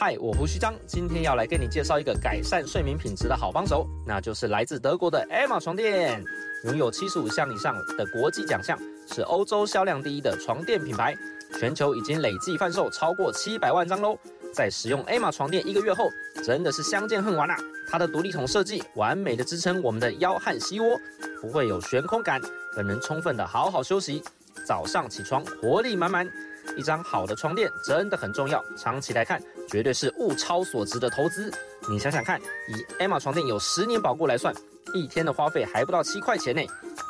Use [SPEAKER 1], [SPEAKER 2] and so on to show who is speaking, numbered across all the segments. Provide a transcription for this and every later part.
[SPEAKER 1] 嗨，我胡须张，今天要来跟你介绍一个改善睡眠品质的好帮手，那就是来自德国的 Emma 床垫，拥有七十五项以上的国际奖项，是欧洲销量第一的床垫品牌，全球已经累计贩售超过七百万张喽。在使用 Emma 床垫一个月后，真的是相见恨晚啊！它的独立筒设计完美的支撑我们的腰和膝窝，不会有悬空感，更能充分的好好休息，早上起床活力满满。一张好的床垫真的很重要，长期来看绝对是物超所值的投资。你想想看，以 Emma 床垫有十年保固来算，一天的花费还不到七块钱呢，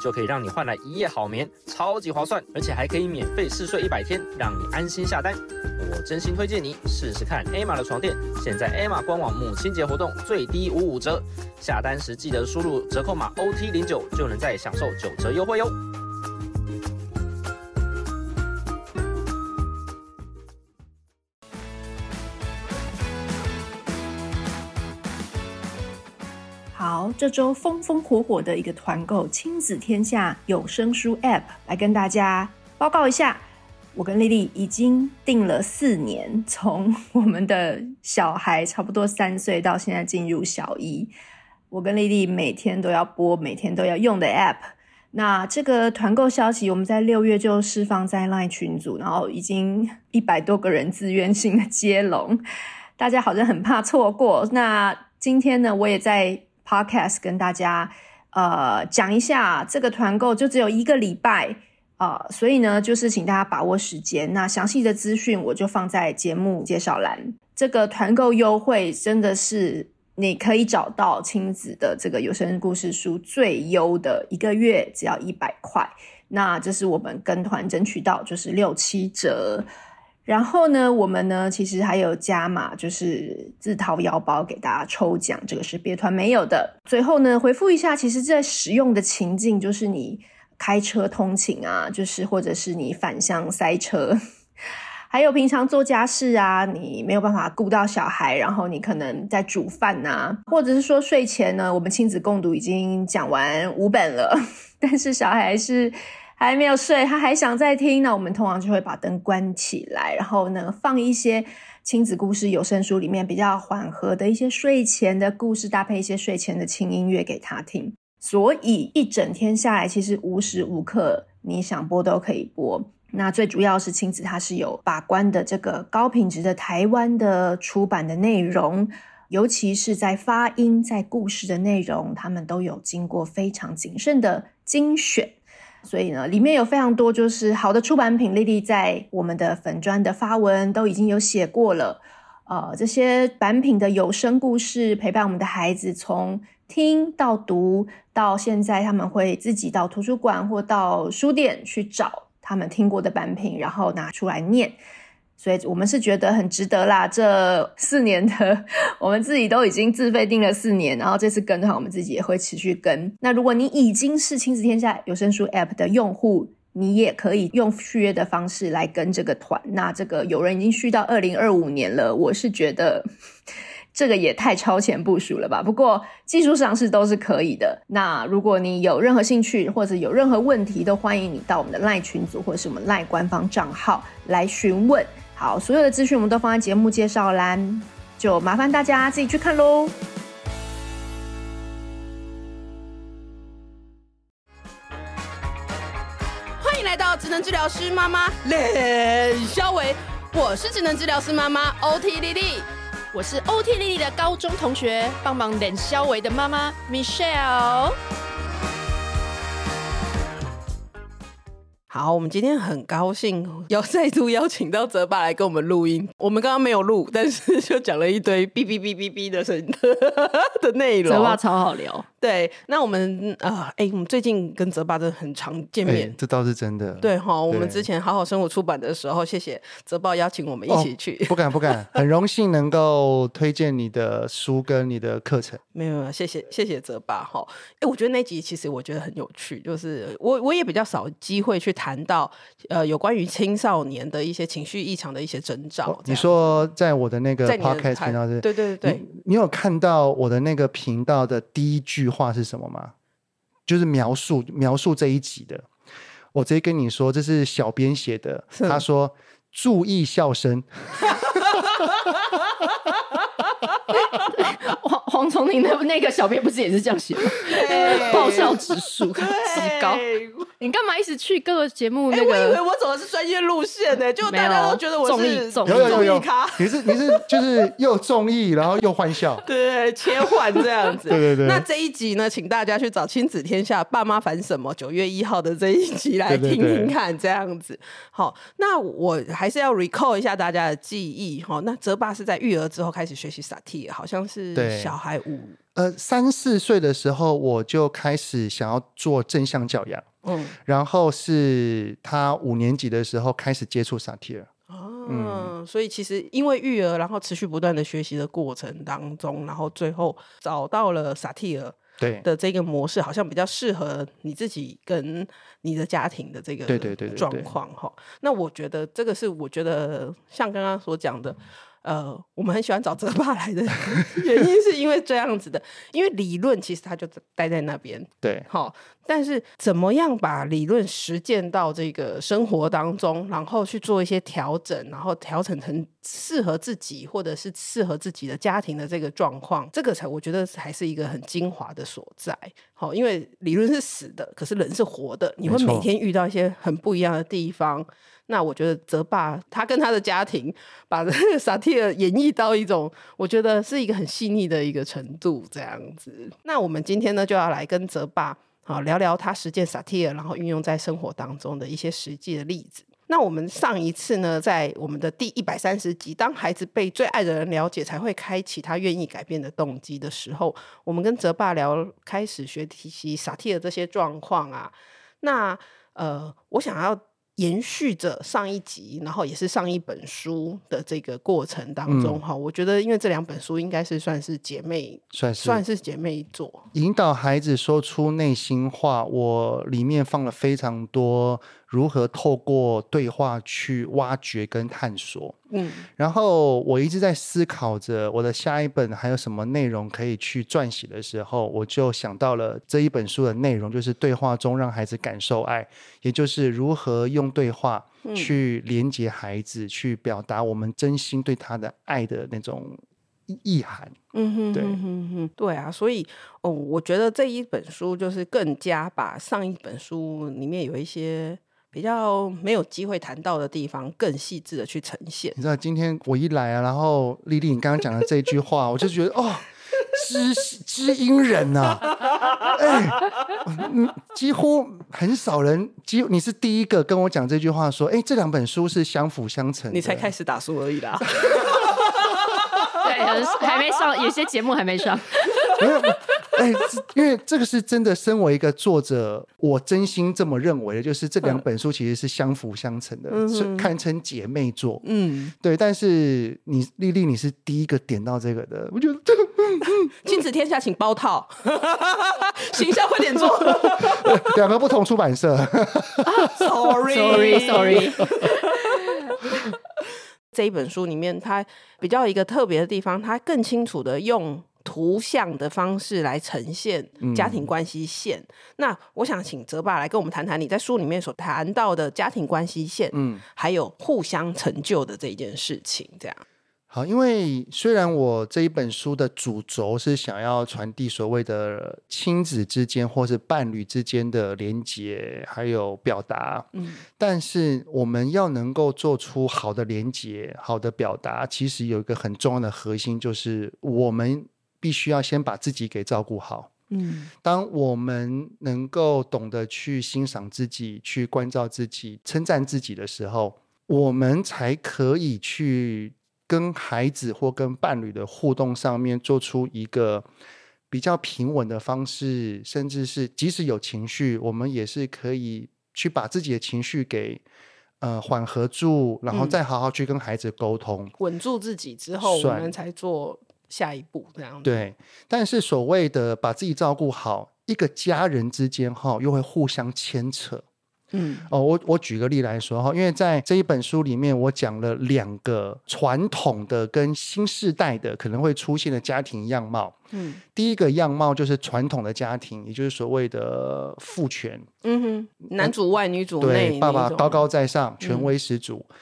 [SPEAKER 1] 就可以让你换来一夜好眠，超级划算，而且还可以免费试睡一百天，让你安心下单。我真心推荐你试试看 Emma 的床垫，现在 Emma 官网母亲节活动最低五五折，下单时记得输入折扣码 OT 零九，就能再享受九折优惠
[SPEAKER 2] 哟。这周风风火火的一个团购亲子天下有声书 App 来跟大家报告一下，我跟丽丽已经订了四年，从我们的小孩差不多三岁到现在进入小一，我跟丽丽每天都要播，每天都要用的 App。那这个团购消息我们在六月就释放在 Line 群组，然后已经一百多个人自愿性的接龙，大家好像很怕错过。那今天呢，我也在。Podcast 跟大家呃讲一下，这个团购就只有一个礼拜啊、所以呢，就是请大家把握时间。那详细的资讯我就放在节目介绍栏。这个团购优惠真的是你可以找到亲子的这个有声故事书最优的，一个月只要一百块。那这是我们跟团争取到，就是六七折。然后呢，我们呢其实还有加码，就是自掏腰包给大家抽奖，这个是别团没有的。最后呢，回复一下，其实在使用的情境，就是你开车通勤啊，就是或者是你返乡塞车，还有平常做家事啊，你没有办法顾到小孩，然后你可能在煮饭啊，或者是说睡前呢，我们亲子共读已经讲完五本了，但是小孩是。还没有睡，他还想再听，那我们通常就会把灯关起来，然后呢，放一些亲子故事有声书里面比较缓和的一些睡前的故事，搭配一些睡前的轻音乐给他听。所以一整天下来，其实无时无刻你想播都可以播。那最主要是亲子，它是有把关的这个高品质的台湾的出版的内容，尤其是在发音、在故事的内容，他们都有经过非常谨慎的精选。所以呢，里面有非常多就是好的出版品，丽丽在我们的粉砖的发文都已经有写过了。呃，这些版品的有声故事陪伴我们的孩子从听到读，到现在他们会自己到图书馆或到书店去找他们听过的版品，然后拿出来念。所以我们是觉得很值得啦，这四年的 我们自己都已经自费订了四年，然后这次跟的话，我们自己也会持续跟。那如果你已经是亲子天下有声书 App 的用户，你也可以用续约的方式来跟这个团。那这个有人已经续到二零二五年了，我是觉得这个也太超前部署了吧。不过技术上是都是可以的。那如果你有任何兴趣或者有任何问题，都欢迎你到我们的赖群组或者是我们 LINE 官方账号来询问。好，所有的资讯我们都放在节目介绍栏，就麻烦大家自己去看喽。
[SPEAKER 3] 欢迎来到职能治疗师妈妈练肖喂，我是职能治疗师妈妈 OT 丽丽，我是 OT 丽丽的高中同学，帮忙练肖喂的妈妈 Michelle。好，我们今天很高兴 要再度邀请到泽爸来跟我们录音。我们刚刚没有录，但是 就讲了一堆哔哔哔哔哔的声音 的内容。
[SPEAKER 2] 泽爸超好聊。
[SPEAKER 3] 对，那我们啊，哎、呃，我们最近跟泽爸真的很常见面，
[SPEAKER 4] 这倒是真的。
[SPEAKER 3] 对哈，我们之前好好生活出版的时候，谢谢泽爸邀请我们一起去。
[SPEAKER 4] 哦、不敢不敢，很荣幸能够推荐你的书跟你的课程。
[SPEAKER 3] 没有没有，谢谢谢谢泽爸哈。哎，我觉得那集其实我觉得很有趣，就是我我也比较少机会去谈到呃有关于青少年的一些情绪异常的一些征兆。
[SPEAKER 4] 哦、你说在我的那个 podcast 频道是？
[SPEAKER 3] 对对对对
[SPEAKER 4] 你，你有看到我的那个频道的第一句话是什么吗？就是描述描述这一集的，我直接跟你说，这是小编写的。他说，注意笑声。
[SPEAKER 5] 黄黄崇宁的那个小编不是也是这样写吗？爆笑指数极高。你干嘛一直去各个节目？那个、
[SPEAKER 3] 欸、我以为我走的是专业路线呢、欸，就大家都觉得我是综艺
[SPEAKER 4] 有有有有你是你是就是又综艺，然后又欢笑，
[SPEAKER 3] 对，对，对，切换这样子。
[SPEAKER 4] 对对对。
[SPEAKER 3] 那这一集呢，请大家去找《亲子天下》爸妈烦什么？九月一号的这一集来听听看，这样子。好，那我还是要 recall 一下大家的记忆哈。那泽爸是在育儿之后开始学习萨提尔，好像是小孩五
[SPEAKER 4] 呃三四岁的时候，我就开始想要做正向教养。嗯，然后是他五年级的时候开始接触萨提尔。
[SPEAKER 3] 哦，嗯，所以其实因为育儿，然后持续不断的学习的过程当中，然后最后找到了萨提尔对的这个模式，好像比较适合你自己跟你的家庭的这个对对对状况哈。那我觉得这个是我觉得像刚刚所讲的。呃，我们很喜欢找泽爸来的 原因，是因为这样子的，因为理论其实他就待在那边，
[SPEAKER 4] 对，
[SPEAKER 3] 好，但是怎么样把理论实践到这个生活当中，然后去做一些调整，然后调整成适合自己或者是适合自己的家庭的这个状况，这个才我觉得还是一个很精华的所在。好，因为理论是死的，可是人是活的，你会每天遇到一些很不一样的地方。那我觉得泽爸他跟他的家庭把这 个萨提尔演绎到一种，我觉得是一个很细腻的一个程度，这样子。那我们今天呢就要来跟泽爸啊聊聊他实践萨提尔，然后运用在生活当中的一些实际的例子。那我们上一次呢，在我们的第一百三十集，当孩子被最爱的人了解，才会开启他愿意改变的动机的时候，我们跟泽爸聊开始学习萨提尔这些状况啊。那呃，我想要。延续着上一集，然后也是上一本书的这个过程当中，哈、嗯，我觉得因为这两本书应该是算是姐妹，算是算是姐妹作，
[SPEAKER 4] 引导孩子说出内心话。我里面放了非常多。如何透过对话去挖掘跟探索？嗯，然后我一直在思考着我的下一本还有什么内容可以去撰写的时候，我就想到了这一本书的内容，就是对话中让孩子感受爱，也就是如何用对话去连接孩子，嗯、去表达我们真心对他的爱的那种意涵。嗯哼，对，嗯
[SPEAKER 3] 哼，对啊，所以哦，我觉得这一本书就是更加把上一本书里面有一些。比较没有机会谈到的地方，更细致的去呈现。
[SPEAKER 4] 你知道，今天我一来啊，然后丽丽，你刚刚讲的这句话，我就觉得哦，知知音人呐、啊，哎，嗯，几乎很少人，几乎你是第一个跟我讲这句话，说，哎，这两本书是相辅相成。
[SPEAKER 3] 你才开始打书而已啦，
[SPEAKER 5] 对，还没上，有些节目还没上。
[SPEAKER 4] 没有，哎，因为这个是真的。身为一个作者，我真心这么认为的，就是这两本书其实是相辅相成的，嗯、是堪称姐妹作。嗯，对。但是你丽丽，你是第一个点到这个的，我觉得这个
[SPEAKER 3] 亲子天下请包套，形象快点做。
[SPEAKER 4] 两个不同出版社。
[SPEAKER 3] Sorry，Sorry，Sorry。这一本书里面，它比较一个特别的地方，它更清楚的用。图像的方式来呈现家庭关系线。嗯、那我想请泽爸来跟我们谈谈你在书里面所谈到的家庭关系线，嗯，还有互相成就的这一件事情。这样
[SPEAKER 4] 好，因为虽然我这一本书的主轴是想要传递所谓的亲子之间或是伴侣之间的连结，还有表达，嗯，但是我们要能够做出好的连结、好的表达，其实有一个很重要的核心，就是我们。必须要先把自己给照顾好。嗯，当我们能够懂得去欣赏自己、去关照自己、称赞自己的时候，我们才可以去跟孩子或跟伴侣的互动上面做出一个比较平稳的方式，甚至是即使有情绪，我们也是可以去把自己的情绪给呃缓和住，然后再好好去跟孩子沟通，
[SPEAKER 3] 嗯，稳住自己之后，我们才做。下一步这样子。
[SPEAKER 4] 对，但是所谓的把自己照顾好，一个家人之间哈，又会互相牵扯。嗯，哦，我我举个例来说哈，因为在这一本书里面，我讲了两个传统的跟新世代的可能会出现的家庭样貌。嗯，第一个样貌就是传统的家庭，也就是所谓的父权。
[SPEAKER 3] 嗯哼，男主外女主内，
[SPEAKER 4] 对，爸爸高高在上，权威十足。嗯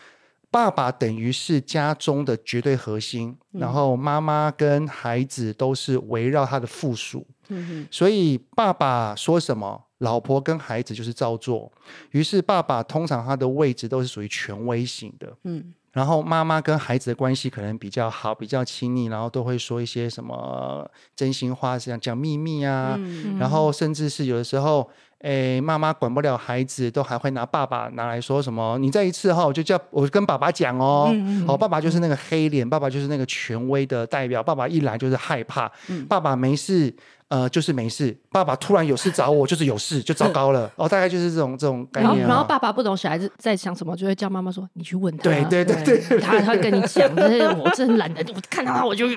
[SPEAKER 4] 爸爸等于是家中的绝对核心，嗯、然后妈妈跟孩子都是围绕他的附属。嗯哼，所以爸爸说什么，老婆跟孩子就是照做。于是爸爸通常他的位置都是属于权威型的。嗯。然后妈妈跟孩子的关系可能比较好，比较亲密，然后都会说一些什么真心话，这样讲秘密啊。嗯、然后甚至是有的时候，哎，妈妈管不了孩子，都还会拿爸爸拿来说什么。你再一次哈，我就叫我跟爸爸讲哦。嗯、哦，爸爸就是那个黑脸，爸爸就是那个权威的代表。爸爸一来就是害怕，嗯、爸爸没事。呃，就是没事。爸爸突然有事找我，就是有事，就糟糕了。哦，大概就是这种这种概念。
[SPEAKER 6] 然后，然后爸爸不懂小孩子在想什么，就会叫妈妈说：“你去问他。”
[SPEAKER 4] 对对对对，
[SPEAKER 6] 他 他会跟你讲。但是我真懒得，我看到他我就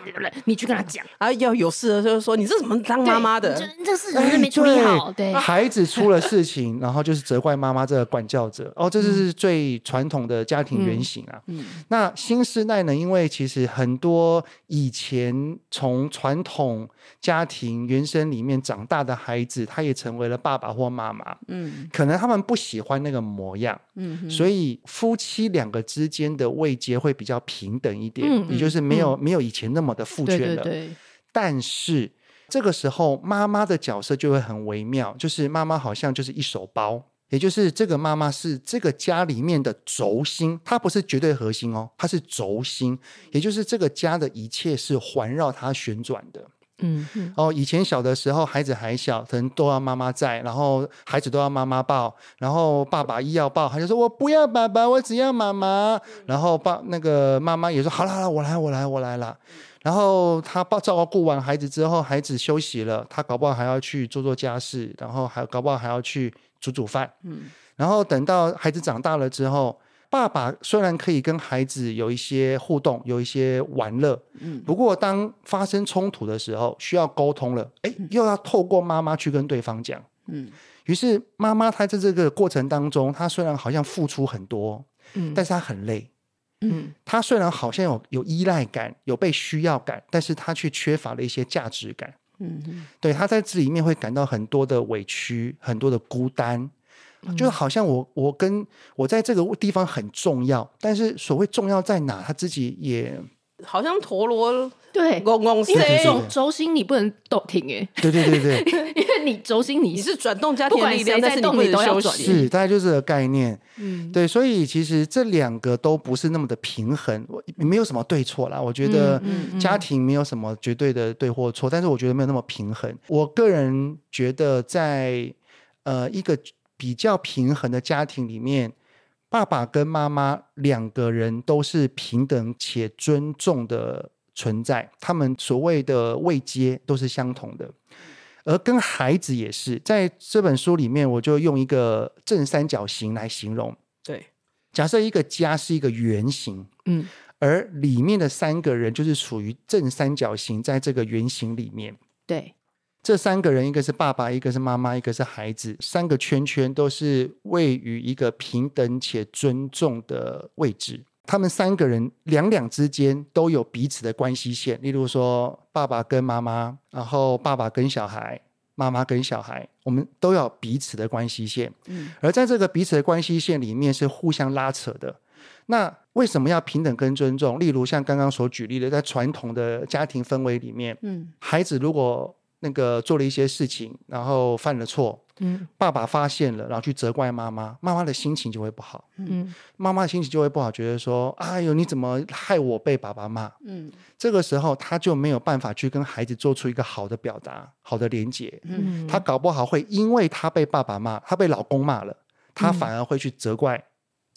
[SPEAKER 6] 你去跟他讲。啊，要有事的时候说，你这怎么当妈妈的？这事情是没处理好。对，
[SPEAKER 4] 孩子出了事情，然后就是责怪妈妈这个管教者。哦，这是最传统的家庭原型啊。嗯。那新时代呢？因为其实很多以前从传统家庭原原生里面长大的孩子，他也成为了爸爸或妈妈。嗯，可能他们不喜欢那个模样。嗯，所以夫妻两个之间的位阶会比较平等一点，嗯嗯，也就是没有、嗯、没有以前那么的父权了。对对对。但是这个时候，妈妈的角色就会很微妙，就是妈妈好像就是一手包，也就是这个妈妈是这个家里面的轴心，她不是绝对核心哦，她是轴心，也就是这个家的一切是环绕她旋转的。嗯，哦，以前小的时候，孩子还小，可能都要妈妈在，然后孩子都要妈妈抱，然后爸爸一要抱，他就说：“我不要爸爸，我只要妈妈。”然后爸那个妈妈也说：“好了好了，我来我来我来了。”然后他抱照顾完孩子之后，孩子休息了，他搞不好还要去做做家事，然后还搞不好还要去煮煮饭。嗯，然后等到孩子长大了之后。爸爸虽然可以跟孩子有一些互动，有一些玩乐，嗯，不过当发生冲突的时候，需要沟通了，哎，又要透过妈妈去跟对方讲，嗯，于是妈妈她在这个过程当中，她虽然好像付出很多，嗯，但是她很累，嗯，她虽然好像有有依赖感，有被需要感，但是她却缺乏了一些价值感，嗯嗯，对，她在这里面会感到很多的委屈，很多的孤单。就好像我我跟我在这个地方很重要，但是所谓重要在哪，他自己也
[SPEAKER 6] 好像陀螺对。公公司，因为轴轴心你不能动停哎，
[SPEAKER 4] 对对对对，
[SPEAKER 6] 因为你轴心你是转动家庭力量，但是你不能休息，
[SPEAKER 4] 是大概就是这个概念，嗯，对，所以其实这两个都不是那么的平衡，没有什么对错啦，我觉得家庭没有什么绝对的对或错，但是我觉得没有那么平衡。我个人觉得在呃一个。比较平衡的家庭里面，爸爸跟妈妈两个人都是平等且尊重的存在，他们所谓的位阶都是相同的。而跟孩子也是，在这本书里面，我就用一个正三角形来形容。
[SPEAKER 6] 对，
[SPEAKER 4] 假设一个家是一个圆形，嗯，而里面的三个人就是处于正三角形，在这个圆形里面，
[SPEAKER 6] 对。
[SPEAKER 4] 这三个人，一个是爸爸，一个是妈妈，一个是孩子，三个圈圈都是位于一个平等且尊重的位置。他们三个人两两之间都有彼此的关系线，例如说爸爸跟妈妈，然后爸爸跟小孩，妈妈跟小孩，我们都要彼此的关系线。嗯，而在这个彼此的关系线里面是互相拉扯的。那为什么要平等跟尊重？例如像刚刚所举例的，在传统的家庭氛围里面，嗯，孩子如果那个做了一些事情，然后犯了错，嗯，爸爸发现了，然后去责怪妈妈，妈妈的心情就会不好，嗯，妈妈的心情就会不好，觉得说，哎呦，你怎么害我被爸爸骂？嗯，这个时候他就没有办法去跟孩子做出一个好的表达，好的连接，嗯，他搞不好会因为他被爸爸骂，他被老公骂了，他反而会去责怪。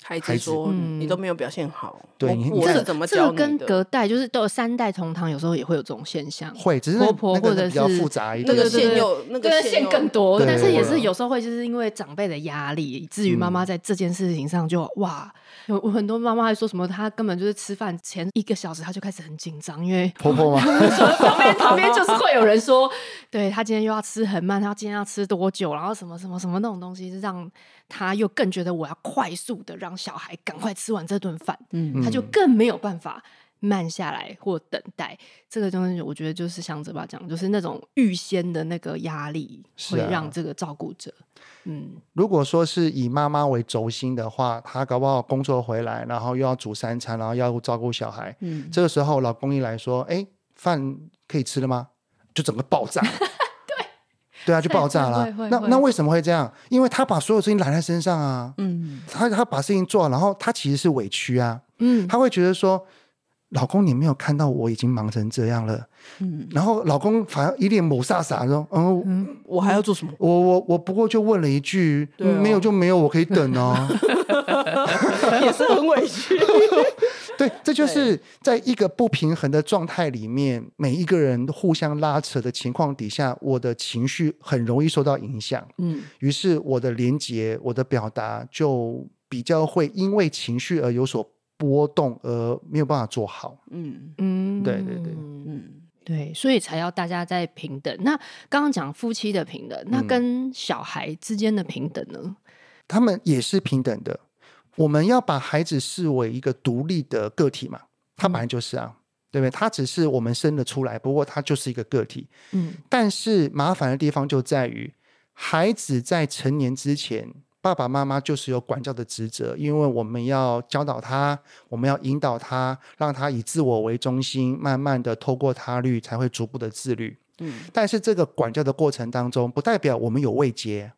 [SPEAKER 6] 孩子说：“嗯、你都没有表现好。
[SPEAKER 4] 对”
[SPEAKER 6] 对，我是怎么教你的？这个跟隔代就是都有三代同堂，有时候也会有这种现象。
[SPEAKER 4] 会，只是婆婆或者是比较复杂一点，
[SPEAKER 6] 那个线有那个线更多。但是也是有时候会就是因为长辈的压力，以至于妈妈在这件事情上就哇。有很多妈妈还说什么，她根本就是吃饭前一个小时，她就开始很紧张，因为
[SPEAKER 4] 婆婆嘛，
[SPEAKER 6] 旁边旁边就是会有人说，对她今天又要吃很慢，她今天要吃多久，然后什么什么什么那种东西，是让她又更觉得我要快速的让小孩赶快吃完这顿饭，嗯，他就更没有办法慢下来或等待，这个东西我觉得就是像泽爸讲，就是那种预先的那个压力，会让这个照顾者，啊、嗯，
[SPEAKER 4] 如果说是以妈妈为轴心的话，她搞不好工作回来，然后又要煮三餐，然后要照顾小孩，嗯，这个时候老公一来说，哎，饭可以吃了吗？就整个爆炸，对，啊，就爆炸了。那那为什么会这样？因为他把所有事情揽在身上啊，嗯，他他把事情做，然后他其实是委屈啊，嗯，他会觉得说。老公，你没有看到我已经忙成这样了，嗯，然后老公反而一脸懵傻傻说：“嗯，嗯，
[SPEAKER 6] 我还要做什么？
[SPEAKER 4] 我我我不过就问了一句，没有就没有，我可以等哦。”
[SPEAKER 6] 也是很委屈。
[SPEAKER 4] 对，这就是在一个不平衡的状态里面，每一个人互相拉扯的情况底下，我的情绪很容易受到影响。嗯，于是我的连接、我的表达就比较会因为情绪而有所。波动而没有办法做好，嗯嗯，对对对，
[SPEAKER 6] 嗯对，所以才要大家在平等。那刚刚讲夫妻的平等，那跟小孩之间的平等呢？嗯，
[SPEAKER 4] 他们也是平等的。我们要把孩子视为一个独立的个体嘛，他本来就是啊，嗯，对不对？他只是我们生了出来，不过他就是一个个体。嗯，但是麻烦的地方就在于，孩子在成年之前。爸爸妈妈就是有管教的职责，因为我们要教导他，我们要引导他，让他以自我为中心，慢慢的透过他律，才会逐步的自律。嗯，但是这个管教的过程当中，不代表我们有未接。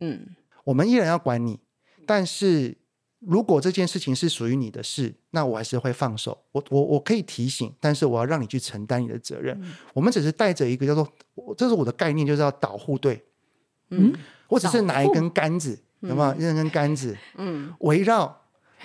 [SPEAKER 4] 嗯，我们依然要管你，但是如果这件事情是属于你的事，那我还是会放手。我我我可以提醒，但是我要让你去承担你的责任。嗯，我们只是带着一个叫做，这是我的概念，就是要导护队。嗯，我只是拿一根杆子。有没有一根杆子？嗯，围绕，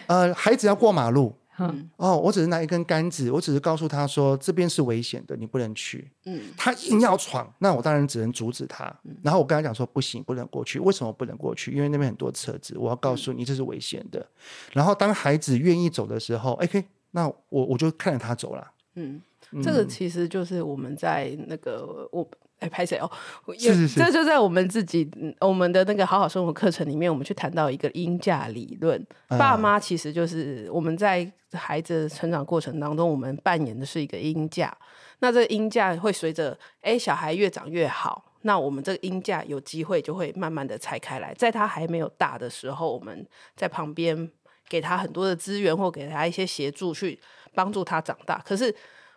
[SPEAKER 4] 呃，孩子要过马路，嗯，哦，我只是拿一根杆子，我只是告诉他说这边是危险的，你不能去。嗯，他硬要闯，那我当然只能阻止他。嗯，然后我跟他讲说不行，不能过去。为什么不能过去？因为那边很多车子，我要告诉你这是危险的。嗯，然后当孩子愿意走的时候，OK，那我我就看着他走了。
[SPEAKER 3] 嗯，这个其实就是我们在那个我。哎，拍谁哦？是是是，这就在我们自己我们的那个好好生活课程里面，我们去谈到一个鹰架理论。嗯、爸妈其实就是我们在孩子成长过程当中，我们扮演的是一个鹰架。那这个鹰架会随着哎小孩越长越好，那我们这个鹰架有机会就会慢慢的拆开来。在他还没有大的时候，我们在旁边给他很多的资源，或给他一些协助，去帮助他长大。可是。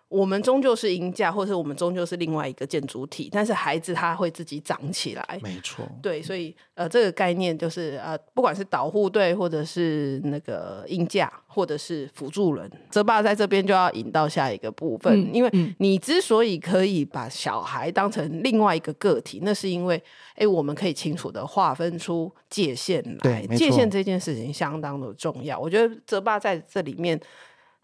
[SPEAKER 3] 我们终究是鹰架，或者是我们终究是另外一个建筑体，但是孩子他会自己长起来。
[SPEAKER 4] 没错，
[SPEAKER 3] 对，所以呃，这个概念就是呃，不管是导护队，或者是那个鹰架，或者是辅助人，泽爸在这边就要引到下一个部分，嗯、因为你之所以可以把小孩当成另外一个个体，那是因为哎，我们可以清楚的划分出界限来，界限这件事情相当的重要。我觉得泽爸在这里面。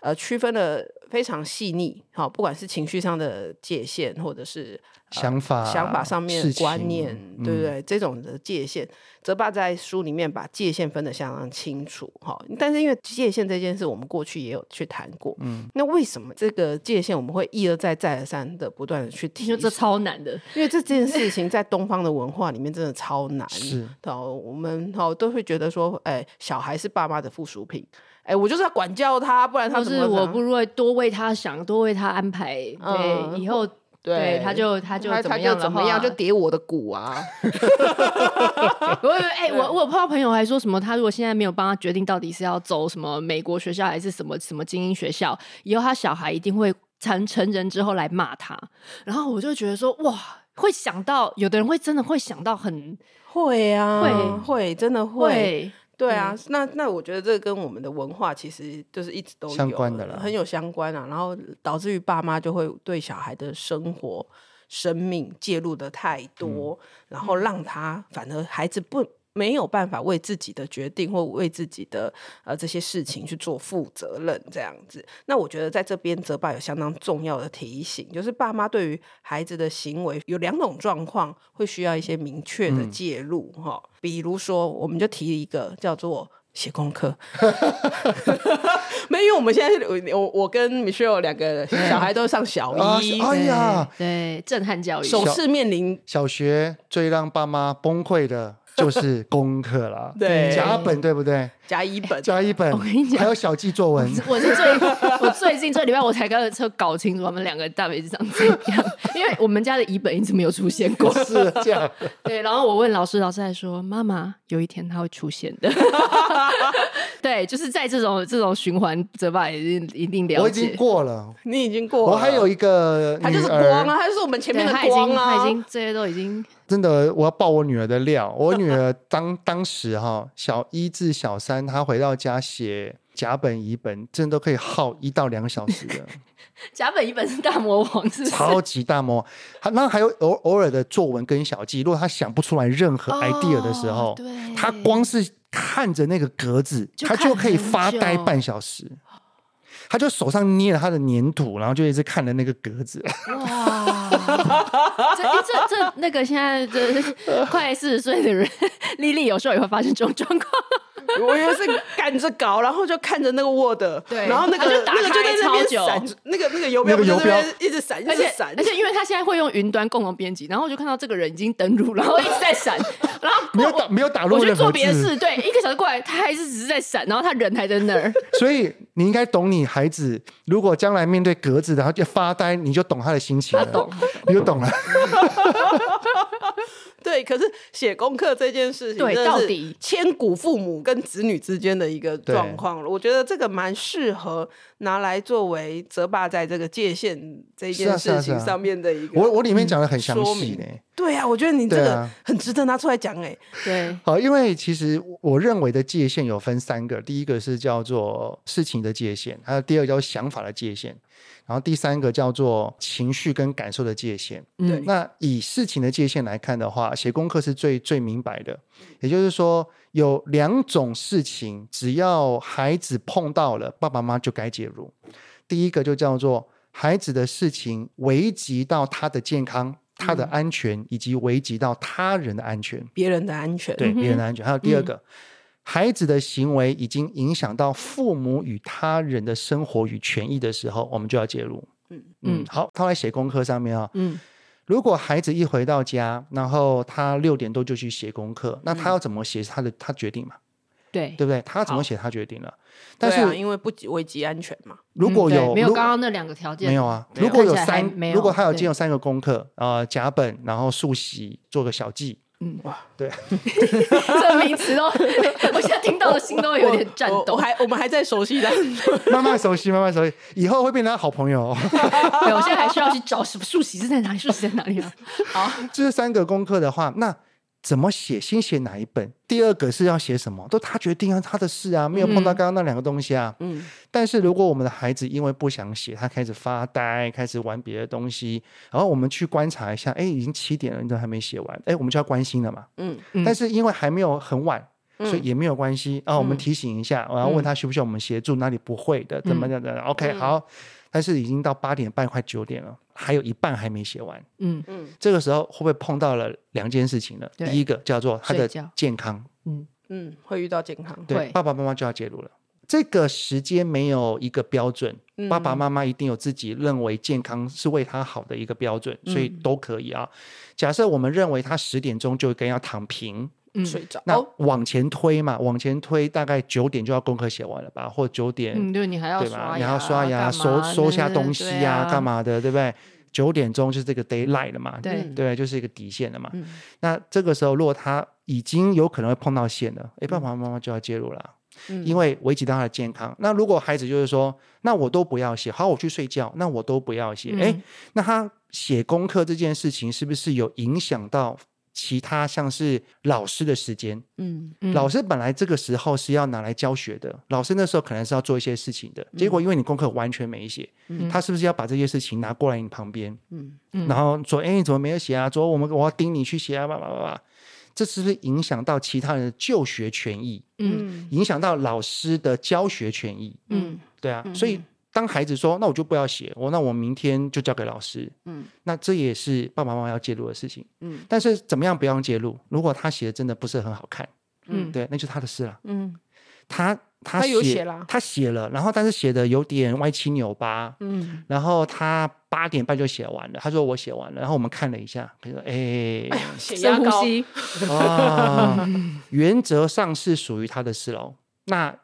[SPEAKER 3] 呃，区分的非常细腻，好，不管是情绪上的界限，或者是、呃、
[SPEAKER 4] 想法、
[SPEAKER 3] 想法上面观念，对不对？嗯、这种的界限，泽爸在书里面把界限分得相当清楚，哈。但是因为界限这件事，我们过去也有去谈过，嗯，那为什么这个界限我们会一而再、再而三的不断的去提？
[SPEAKER 6] 这超难的，
[SPEAKER 3] 因为这件事情在东方的文化里面真的超难，
[SPEAKER 4] 是，
[SPEAKER 3] 我们好都会觉得说，哎，小孩是爸妈的附属品。哎，我就是要管教他，不然他怎么？
[SPEAKER 6] 是我不如多为他想，多为他安排。对，以后对他就他就怎么样怎么样，
[SPEAKER 3] 就叠我的鼓啊！
[SPEAKER 6] 我哎，我我有碰到朋友还说什么，他如果现在没有帮他决定到底是要走什么美国学校还是什么什么精英学校，以后他小孩一定会成成人之后来骂他。然后我就觉得说，哇，会想到有的人会真的会想到很
[SPEAKER 3] 会啊，
[SPEAKER 6] 会
[SPEAKER 3] 会真的会。对啊，嗯、那那我觉得这跟我们的文化其实就是一直都有
[SPEAKER 4] 相关的了，
[SPEAKER 3] 很有相关啊。然后导致于爸妈就会对小孩的生活、生命介入的太多，嗯、然后让他反而孩子不。没有办法为自己的决定或为自己的呃这些事情去做负责任，这样子。那我觉得在这边泽爸有相当重要的提醒，就是爸妈对于孩子的行为有两种状况会需要一些明确的介入哈。嗯、比如说，我们就提一个叫做写功课，没有，因为我们现在我我跟 Michelle 两个小孩都上小 一，
[SPEAKER 4] 哎呀，
[SPEAKER 6] 对，震撼教育，
[SPEAKER 3] 首次面临
[SPEAKER 4] 小学最让爸妈崩溃的。就是功课了，
[SPEAKER 3] 对
[SPEAKER 4] 甲本对不对？
[SPEAKER 3] 甲乙本，
[SPEAKER 4] 加一本，
[SPEAKER 5] 我跟你讲
[SPEAKER 4] 还有小记作文。
[SPEAKER 5] 我是最我最近这礼拜我才刚才搞清楚他们两个大概是长怎样，因为我们家的乙本一直没有出现过。
[SPEAKER 4] 是这样。
[SPEAKER 5] 对，然后我问老师，老师还说妈妈有一天他会出现的。对，就是在这种这种循环，泽爸已经一定了解。
[SPEAKER 4] 我已经过了，
[SPEAKER 3] 你已经过了。
[SPEAKER 4] 我还有一个，
[SPEAKER 3] 他就是光啊，他就是我们前面的光啊，
[SPEAKER 5] 他已经，他已经这些都已经。
[SPEAKER 4] 真的，我要爆我女儿的料。我女儿当当时哈，小一至小三，她回到家写甲本乙本，真的都可以耗一到两个小时的。
[SPEAKER 5] 甲本乙本是大魔王，是
[SPEAKER 4] 超级大魔王。他那还有偶偶尔的作文跟小记，如果他想不出来任何 idea 的时候，哦、他光是看着那个格子，就他就可以发呆半小时。他就手上捏了他的粘土，然后就一直看着那个格子。哇！
[SPEAKER 5] 这这这那个现在这快四十岁的人，丽丽有时候也会发生这种状况。
[SPEAKER 3] 我以为是赶着搞，然后就看着那个 Word，
[SPEAKER 5] 对，
[SPEAKER 3] 然后那个
[SPEAKER 5] 就打开超久，
[SPEAKER 3] 那个那个游标就在那边一直闪，一直闪，
[SPEAKER 5] 而且因为他现在会用云端共同编辑，然后我就看到这个人已经登录，然后一直在闪，然后
[SPEAKER 4] 没有打没有打入，
[SPEAKER 5] 我去做别的事，对，一个小时过来，他还是只是在闪，然后他人还在那儿。
[SPEAKER 4] 所以你应该懂你孩子，如果将来面对格子，然后就发呆，你就懂他的心情了，
[SPEAKER 5] 他懂，
[SPEAKER 4] 你就懂了。
[SPEAKER 3] 对，可是写功课这件事情，
[SPEAKER 5] 对，到底
[SPEAKER 3] 千古父母跟子女之间的一个状况了。我觉得这个蛮适合拿来作为泽爸在这个界限这件事情上面的一个。
[SPEAKER 4] 我我里面讲的很详细呢。
[SPEAKER 3] 对啊，我觉得你这个很值得拿出来讲哎。
[SPEAKER 5] 对，
[SPEAKER 4] 好，因为其实我认为的界限有分三个，第一个是叫做事情的界限，还有第二个叫想法的界限。然后第三个叫做情绪跟感受的界限。对，那以事情的界限来看的话，写功课是最最明白的。也就是说，有两种事情，只要孩子碰到了，爸爸妈妈就该介入。第一个就叫做孩子的事情危及到他的健康、他的安全，以及危及到他人的安全、
[SPEAKER 3] 别人的安全。
[SPEAKER 4] 对，别人的安全。还有第二个。嗯孩子的行为已经影响到父母与他人的生活与权益的时候，我们就要介入。嗯嗯，好，他来写功课上面啊。嗯，如果孩子一回到家，然后他六点多就去写功课，那他要怎么写是他的他决定嘛？
[SPEAKER 5] 对，
[SPEAKER 4] 对不对？他怎么写他决定了。
[SPEAKER 3] 但是因为不危及安全嘛。
[SPEAKER 4] 如果有
[SPEAKER 5] 没有刚刚那两个条件，
[SPEAKER 4] 没有啊。如果有三，如果他有进有三个功课啊，甲本，然后速习，做个小记。嗯哇，对
[SPEAKER 5] 这名词都，我现在听到的心都有点颤抖。
[SPEAKER 3] 我还我们还在熟悉的，
[SPEAKER 4] 慢慢熟悉，慢慢熟悉，以后会变成好朋友。
[SPEAKER 5] 对，我现在还需要去找什么数习是在哪里，数习在哪里啊？好，
[SPEAKER 4] 这三个功课的话，那。怎么写？先写哪一本？第二个是要写什么？都他决定啊，他的事啊，没有碰到刚刚那两个东西啊。嗯。但是如果我们的孩子因为不想写，他开始发呆，开始玩别的东西，然后我们去观察一下，哎，已经七点了，你都还没写完，哎，我们就要关心了嘛。嗯。但是因为还没有很晚，所以也没有关系啊。我们提醒一下，我要问他需不需要我们协助，哪里不会的，怎么样的？OK，好。但是已经到八点半，快九点了，还有一半还没写完。嗯嗯，这个时候会不会碰到了两件事情呢？第一个叫做他的健康。
[SPEAKER 3] 嗯嗯，会遇到健康。
[SPEAKER 4] 对，爸爸妈妈就要介入了。这个时间没有一个标准，嗯、爸爸妈妈一定有自己认为健康是为他好的一个标准，所以都可以啊。嗯、假设我们认为他十点钟就该要躺平。
[SPEAKER 3] 嗯，睡着。
[SPEAKER 4] 那往前推嘛，往前推，大概九点就要功课写完了吧？或九点，
[SPEAKER 5] 嗯，对，你还要对吧，
[SPEAKER 4] 你还要刷牙，收收下东西呀，干嘛的，对不对？九点钟就是这个 deadline 了嘛，对对，就是一个底线了嘛。那这个时候，如果他已经有可能会碰到线了，哎，爸爸妈妈就要介入了，因为危及到他的健康。那如果孩子就是说，那我都不要写，好，我去睡觉，那我都不要写，哎，那他写功课这件事情是不是有影响到？其他像是老师的时间，嗯，嗯，老师本来这个时候是要拿来教学的，老师那时候可能是要做一些事情的，结果因为你功课完全没写，嗯，他是不是要把这些事情拿过来你旁边，嗯，嗯，然后说，哎，你怎么没有写啊？说我们我要盯你去写啊，叭叭叭叭，这是不是影响到其他人的就学权益？嗯，影响到老师的教学权益？嗯，对啊，所以。当孩子说：“那我就不要写，我那我明天就交给老师。”嗯，那这也是爸爸妈妈要介入的事情。嗯，但是怎么样不要介入？如果他写的真的不是很好看，嗯，对，那就是他的事了。嗯，他他写，他写了，然后但是写的有点歪七扭八。嗯，然后他八点半就写完了。他说我写完了，然后我们看了一下，他说哎，
[SPEAKER 3] 深呼吸
[SPEAKER 4] 啊，原则上是属于他的事喽。那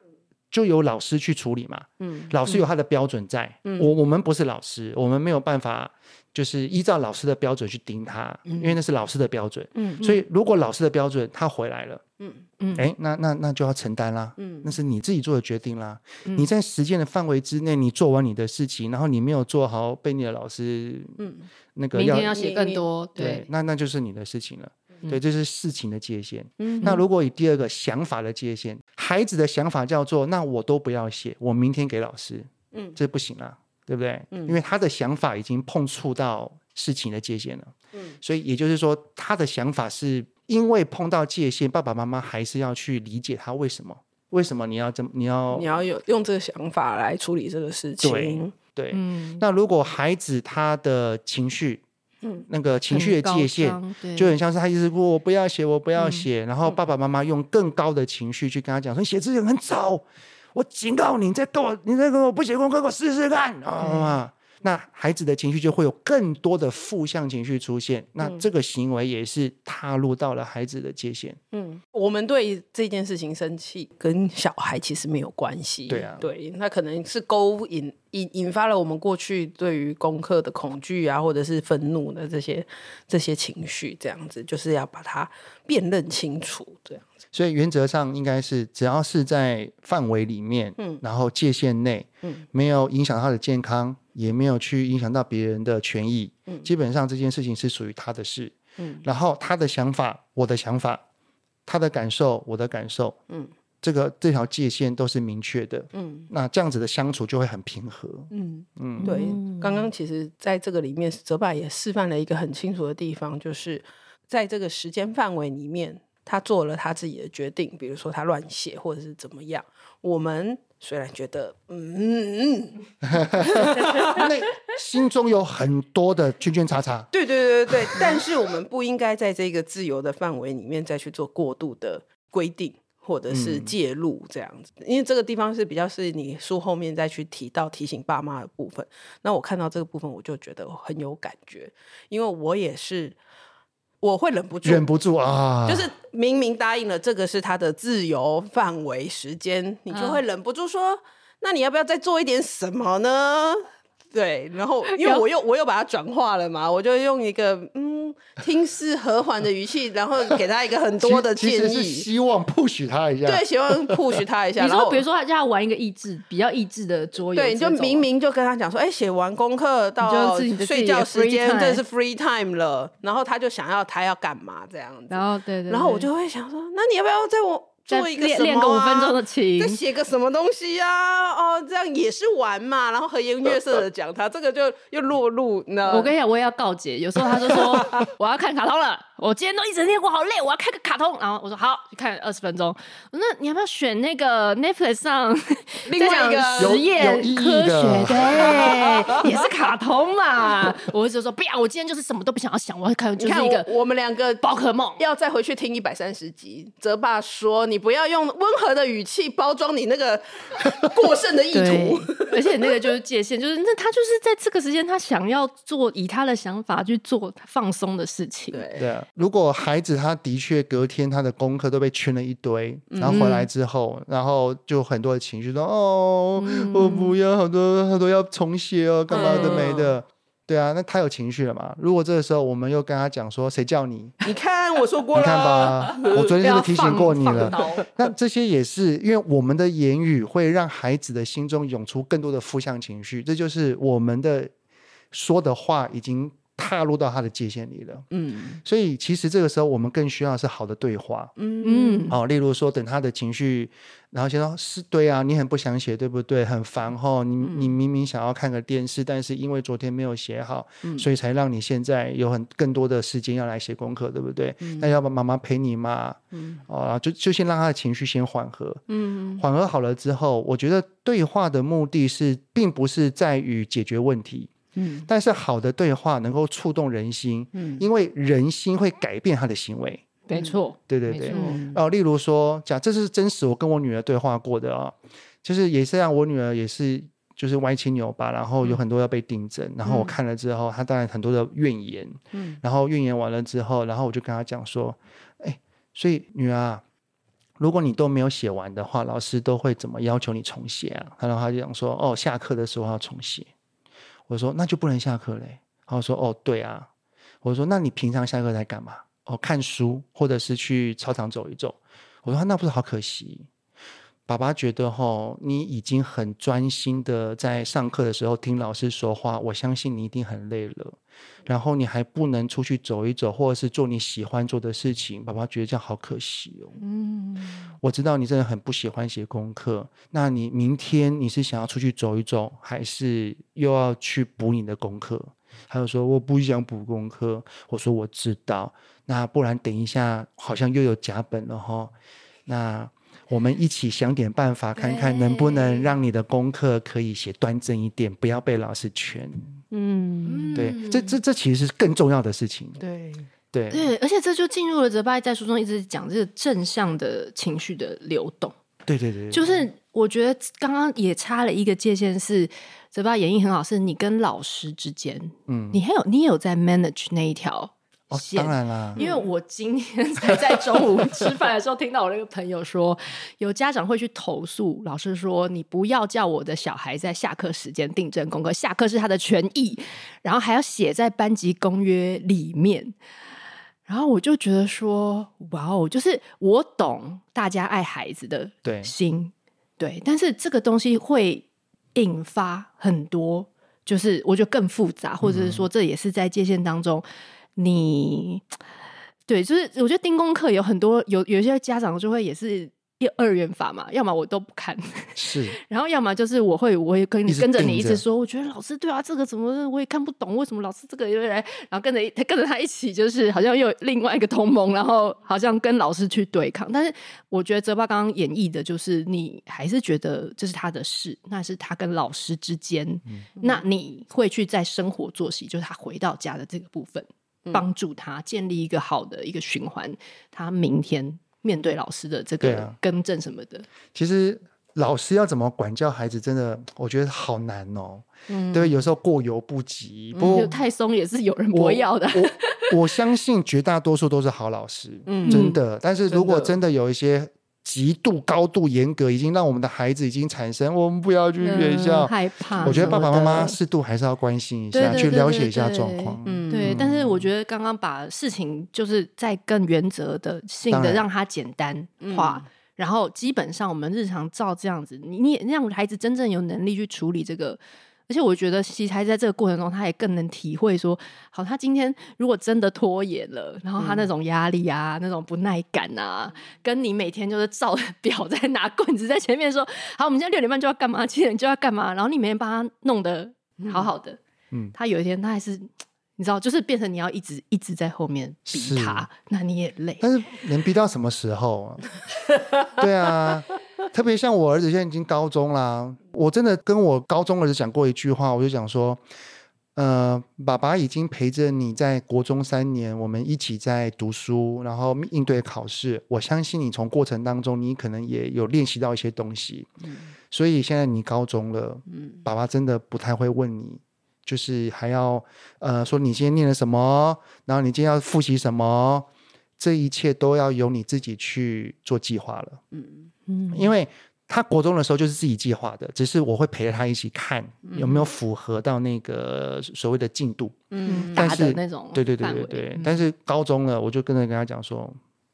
[SPEAKER 4] 就由老师去处理嘛。嗯，老师有他的标准在，嗯、我我们不是老师，我们没有办法就是依照老师的标准去盯他，嗯、因为那是老师的标准。嗯，所以如果老师的标准他回来了。嗯嗯，哎，那那那就要承担啦，嗯，那是你自己做的决定啦。嗯、你在时间的范围之内，你做完你的事情，然后你没有做好，被你的老师，嗯，那个要
[SPEAKER 6] 明天要写更多，
[SPEAKER 4] 对，对，那那就是你的事情了。嗯、对，这是事情的界限。嗯，那如果以第二个想法的界限，孩子的想法叫做，那我都不要写，我明天给老师，嗯，这不行了，对不对？嗯，因为他的想法已经碰触到事情的界限了。嗯，所以也就是说，他的想法是。因为碰到界限，爸爸妈妈还是要去理解他为什么？为什么你要这么？你要
[SPEAKER 3] 你要有用这个想法来处理这个事情。
[SPEAKER 4] 对，对嗯。那如果孩子他的情绪，嗯，那个情绪的界限，很就很像是他一直说我不要写，我不要写，嗯、然后爸爸妈妈用更高的情绪去跟他讲说，写字很丑，我警告你，你再跟我，你再跟我不写功课，给我试试看。啊。嗯那孩子的情绪就会有更多的负向情绪出现，那这个行为也是踏入到了孩子的界限。
[SPEAKER 3] 嗯，我们对这件事情生气，跟小孩其实没有关系。
[SPEAKER 4] 对啊，
[SPEAKER 3] 对，那可能是勾引引引发了我们过去对于功课的恐惧啊，或者是愤怒的这些这些情绪，这样子就是要把它辨认清楚，这样子。
[SPEAKER 4] 所以原则上应该是，只要是在范围里面，嗯，然后界限内，嗯，没有影响他的健康。也没有去影响到别人的权益，嗯，基本上这件事情是属于他的事，嗯，然后他的想法，我的想法，他的感受，我的感受，嗯，这个这条界限都是明确的，嗯，那这样子的相处就会很平和，
[SPEAKER 3] 嗯。嗯，对，刚刚其实在这个里面，泽爸也示范了一个很清楚的地方，就是在这个时间范围里面，他做了他自己的决定，比如说他乱写或者是怎么样，我们。虽然觉得，嗯嗯，
[SPEAKER 4] 那心中有很多的圈圈叉叉。
[SPEAKER 3] 对对对对对，但是我们不应该在这个自由的范围里面再去做过度的规定或者是介入这样子，嗯、因为这个地方是比较是你书后面再去提到提醒爸妈的部分。那我看到这个部分，我就觉得很有感觉，因为我也是。我会忍不住，
[SPEAKER 4] 忍不住啊！
[SPEAKER 3] 就是明明答应了这个是他的自由范围时间，你就会忍不住说：“嗯、那你要不要再做一点什么呢？”对，然后 因为我又我又把它转化了嘛，我就用一个嗯听似和缓的语气，然后给他一个很多的建
[SPEAKER 4] 议，希望 push 他一下，
[SPEAKER 3] 对，希望 push 他一下。
[SPEAKER 6] 然后比如说他叫他玩一个益智比较益智的桌游，
[SPEAKER 3] 对，你就明明就跟他讲说，哎，写完功课到睡觉时间，这是 free time 了，然后他就想要他要干嘛这样子，
[SPEAKER 6] 然后对对，
[SPEAKER 3] 然后我就会想说，那你要不要在我。做一个
[SPEAKER 6] 练练个五分钟的琴，
[SPEAKER 3] 再写个什么东西呀、啊？哦，这样也是玩嘛。然后和颜悦色的讲他这个就又落入那。
[SPEAKER 6] 我跟你讲，我也要告诫。有时候他就说 我要看卡通了，我今天都一整天我好累，我要看个卡通。然后我说好，去看二十分钟。那你要不要选那个 Netflix 上
[SPEAKER 3] 另外一个
[SPEAKER 6] 实验科学？对，也是卡通嘛。我就说不要，我今天就是什么都不想要想，我要看就是一个
[SPEAKER 3] 我，我们两个
[SPEAKER 6] 宝可梦。
[SPEAKER 3] 要再回去听一百三十集。泽爸说你。不要用温和的语气包装你那个过剩的意图，
[SPEAKER 6] 而且那个就是界限，就是那他就是在这个时间，他想要做以他的想法去做放松的事情。
[SPEAKER 3] 对
[SPEAKER 4] 对啊，如果孩子他的确隔天他的功课都被圈了一堆，然后回来之后，嗯、然后就很多的情绪说：“哦，嗯、我不要，好多好多要重写哦，干嘛的没的。嗯”对啊，那他有情绪了嘛？如果这个时候我们又跟他讲说，谁叫你？
[SPEAKER 3] 你看我说过了，
[SPEAKER 4] 你看吧，我昨天是不是提醒过你了？那这些也是因为我们的言语会让孩子的心中涌出更多的负向情绪，这就是我们的说的话已经。踏入到他的界限里了，嗯，所以其实这个时候我们更需要是好的对话，嗯。嗯，好，例如说等他的情绪，然后先说，是对啊，你很不想写，对不对？很烦哈，你你明明想要看个电视，但是因为昨天没有写好，嗯，所以才让你现在有很更多的时间要来写功课，对不对？那要不妈妈陪你嘛？嗯，啊，就就先让他的情绪先缓和，嗯，缓和好了之后，我觉得对话的目的是，并不是在于解决问题。嗯，但是好的对话能够触动人心，嗯，因为人心会改变他的行为，
[SPEAKER 6] 没错，
[SPEAKER 4] 对对对，哦，例如说，讲这是真实，我跟我女儿对话过的啊，就是也是让我女儿也是就是歪七扭八，然后有很多要被订正，嗯、然后我看了之后，她当然很多的怨言，嗯，然后怨言完了之后，然后我就跟她讲说，哎，所以女儿，啊如果你都没有写完的话，老师都会怎么要求你重写啊？然后他就讲说，哦，下课的时候要重写。我说那就不能下课嘞。然后说，哦，对啊。我说那你平常下课在干嘛？哦，看书，或者是去操场走一走。我说那不是好可惜。爸爸觉得哈，你已经很专心的在上课的时候听老师说话，我相信你一定很累了。然后你还不能出去走一走，或者是做你喜欢做的事情，爸爸觉得这样好可惜哦。嗯，我知道你真的很不喜欢写功课，那你明天你是想要出去走一走，还是又要去补你的功课？还有说我不想补功课，我说我知道，那不然等一下好像又有甲本了哈，那。我们一起想点办法，看看能不能让你的功课可以写端正一点，不要被老师圈。嗯，对，这这这其实是更重要的事情。
[SPEAKER 3] 对
[SPEAKER 5] 对对，而且这就进入了泽巴在书中一直讲这个正向的情绪的流动。
[SPEAKER 4] 对对对，
[SPEAKER 5] 就是我觉得刚刚也插了一个界限，是泽巴演绎很好，是你跟老师之间，嗯，你还有你有在 manage 那一条。
[SPEAKER 4] 哦，当然啦，
[SPEAKER 5] 因为我今天才在中午吃饭的时候听到我那个朋友说，有家长会去投诉老师说，你不要叫我的小孩在下课时间订正功课，下课是他的权益，然后还要写在班级公约里面。然后我就觉得说，哇哦，就是我懂大家爱孩子的心，对，对，但是这个东西会引发很多，就是我觉得更复杂，或者是说这也是在界限当中。你对，就是我觉得盯功课有很多，有有些家长就会也是一二元法嘛，要么我都不看，
[SPEAKER 4] 是，
[SPEAKER 5] 然后要么就是我会我会跟你跟着你一直说，我觉得老师对啊，这个怎么我也看不懂，为什么老师这个又来，然后跟着他跟着他一起，就是好像又有另外一个同盟，然后好像跟老师去对抗。但是我觉得泽爸刚刚演绎的就是，你还是觉得这是他的事，那是他跟老师之间，嗯、那你会去在生活作息，就是他回到家的这个部分。帮助他建立一个好的一个循环，他明天面对老师的这个更正什么的。
[SPEAKER 4] 其实老师要怎么管教孩子，真的我觉得好难哦。嗯，对，有时候过犹不及，不过
[SPEAKER 5] 太松也是有人不要的。
[SPEAKER 4] 我我，我相信绝大多数都是好老师，嗯，真的。但是如果真的有一些。极度高度严格，已经让我们的孩子已经产生我们不要去学校、嗯、害怕。我觉得爸爸妈妈适度还是要关心一下，去了解一下状况。
[SPEAKER 5] 嗯，对。但是我觉得刚刚把事情就是在更原则的性的让它简单化，然，然后基本上我们日常照这样子，你你也让孩子真正有能力去处理这个。而且我觉得，其实还在这个过程中，他也更能体会说，好，他今天如果真的拖延了，然后他那种压力啊，嗯、那种不耐感啊，跟你每天就是照着 表在拿棍子在前面说，好，我们现在六点半就要干嘛，七点就要干嘛，然后你每天帮他弄得好好的，嗯，他有一天他还是，你知道，就是变成你要一直一直在后面逼他，那你也累。
[SPEAKER 4] 但是能逼到什么时候啊？对啊。特别像我儿子现在已经高中啦，我真的跟我高中儿子讲过一句话，我就讲说，呃，爸爸已经陪着你在国中三年，我们一起在读书，然后应对考试。我相信你从过程当中，你可能也有练习到一些东西。嗯，所以现在你高中了，嗯，爸爸真的不太会问你，就是还要呃说你今天念了什么，然后你今天要复习什么，这一切都要由你自己去做计划了。嗯。嗯，因为他国中的时候就是自己计划的，只是我会陪着他一起看有没有符合到那个所谓的进度。嗯，但是
[SPEAKER 5] 那种
[SPEAKER 4] 对对对对对，嗯、但是高中了，我就跟着跟他讲说，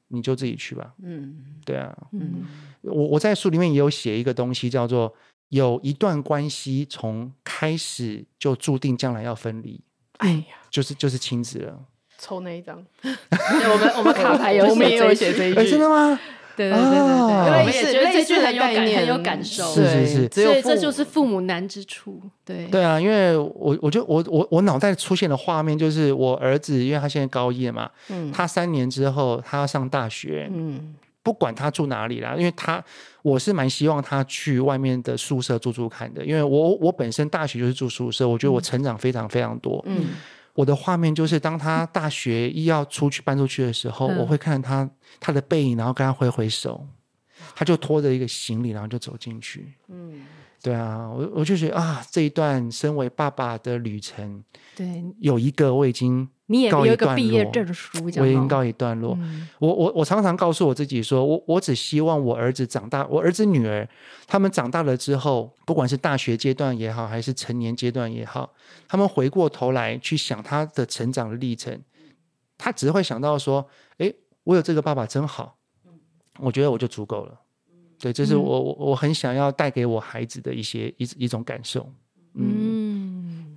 [SPEAKER 4] 你就自己去吧。嗯，对啊，嗯，我我在书里面也有写一个东西，叫做有一段关系从开始就注定将来要分离。哎呀，就是就是亲子了。
[SPEAKER 3] 抽那一张，
[SPEAKER 5] 我们我们卡牌有写这一句，
[SPEAKER 4] 真的吗？
[SPEAKER 5] 对对对对对，我们也觉得这句很有感，很有感受。
[SPEAKER 4] 是是是，
[SPEAKER 5] 所以这就是父母难之处。对。
[SPEAKER 4] 对啊，因为我我就我我我脑袋出现的画面就是我儿子，因为他现在高一了嘛，嗯，他三年之后他要上大学，嗯，不管他住哪里啦，因为他我是蛮希望他去外面的宿舍住住看的，因为我我本身大学就是住宿舍，我觉得我成长非常非常多，嗯。我的画面就是，当他大学一要出去搬出去的时候，嗯、我会看他他的背影，然后跟他挥挥手，他就拖着一个行李，然后就走进去。嗯，对啊，我我就觉得啊，这一段身为爸爸的旅程，
[SPEAKER 5] 对，
[SPEAKER 4] 有一个我已经
[SPEAKER 5] 你也有一个毕业证书，
[SPEAKER 4] 我已经告一段落。嗯、我我我常常告诉我自己说，我我只希望我儿子长大，我儿子女儿他们长大了之后，不管是大学阶段也好，还是成年阶段也好，他们回过头来去想他的成长的历程，他只会想到说，哎，我有这个爸爸真好，我觉得我就足够了。对，这是我我我很想要带给我孩子的一些一一种感受。嗯，
[SPEAKER 3] 嗯，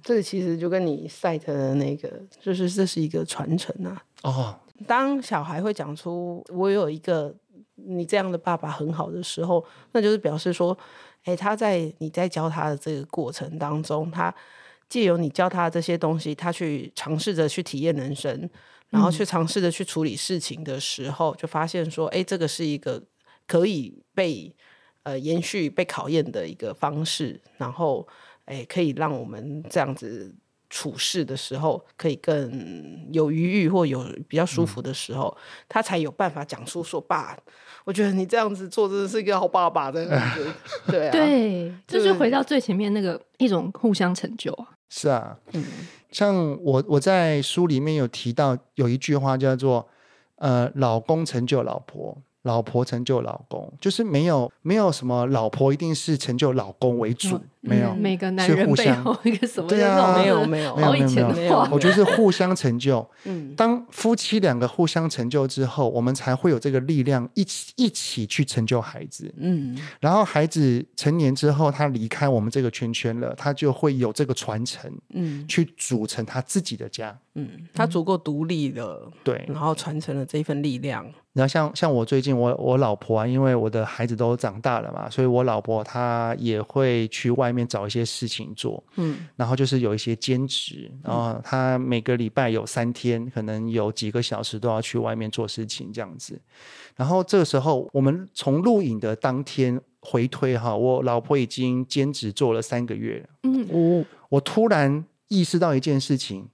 [SPEAKER 3] 这个其实就跟你 cite 的那个，就是这是一个传承啊。哦，当小孩会讲出“我有一个你这样的爸爸很好的时候”，那就是表示说，哎，他在你在教他的这个过程当中，他借由你教他这些东西，他去尝试着去体验人生，然后去尝试着去处理事情的时候，就发现说，哎，这个是一个。可以被呃延续、被考验的一个方式，然后诶，可以让我们这样子处事的时候，可以更有余裕或有比较舒服的时候，嗯、他才有办法讲出说：“爸，我觉得你这样子做真的是一个好爸爸的样子。”对啊，
[SPEAKER 5] 对，这就回到最前面那个一种互相成就啊。
[SPEAKER 4] 是啊，嗯，像我我在书里面有提到有一句话叫做：“呃，老公成就老婆。”老婆成就老公，就是没有没有什么老婆一定是成就老公为主，嗯、没有
[SPEAKER 5] 每个男人背后一个什么
[SPEAKER 4] 对啊，
[SPEAKER 3] 没有没有
[SPEAKER 4] 没有没有没有，我觉得是互相成就。嗯，当夫妻两个互相成就之后，我们才会有这个力量一起一起去成就孩子。嗯，然后孩子成年之后，他离开我们这个圈圈了，他就会有这个传承，嗯，去组成他自己的家。
[SPEAKER 3] 嗯，他足够独立了，
[SPEAKER 4] 对，
[SPEAKER 3] 然后传承了这一份力量。
[SPEAKER 4] 然后像像我最近我我老婆啊，因为我的孩子都长大了嘛，所以我老婆她也会去外面找一些事情做，嗯，然后就是有一些兼职，然后他每个礼拜有三天，可能有几个小时都要去外面做事情这样子。然后这个时候，我们从录影的当天回推哈，我老婆已经兼职做了三个月了，嗯，我我突然意识到一件事情。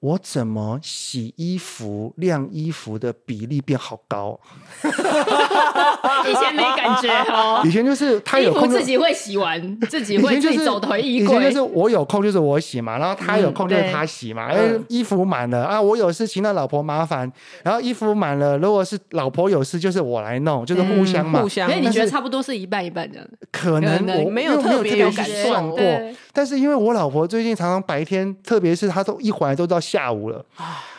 [SPEAKER 4] 我怎么洗衣服、晾衣服的比例变好高？
[SPEAKER 5] 以前没感觉哦。
[SPEAKER 4] 以前就是他有空
[SPEAKER 5] 自己会洗完，自己会自己走回衣柜。
[SPEAKER 4] 以前就是我有空就是我洗嘛，然后他有空就是他洗嘛。哎，衣服满了啊，我有事情让老婆麻烦。然后衣服满了，如果是老婆有事，就是我来弄，就是互相嘛。
[SPEAKER 3] 互相。
[SPEAKER 5] 所以你觉得差不多是一半一半这样？
[SPEAKER 4] 可能我
[SPEAKER 3] 没有特别
[SPEAKER 4] 去算过，但是因为我老婆最近常常白天，特别是她都一回来都到。下午了，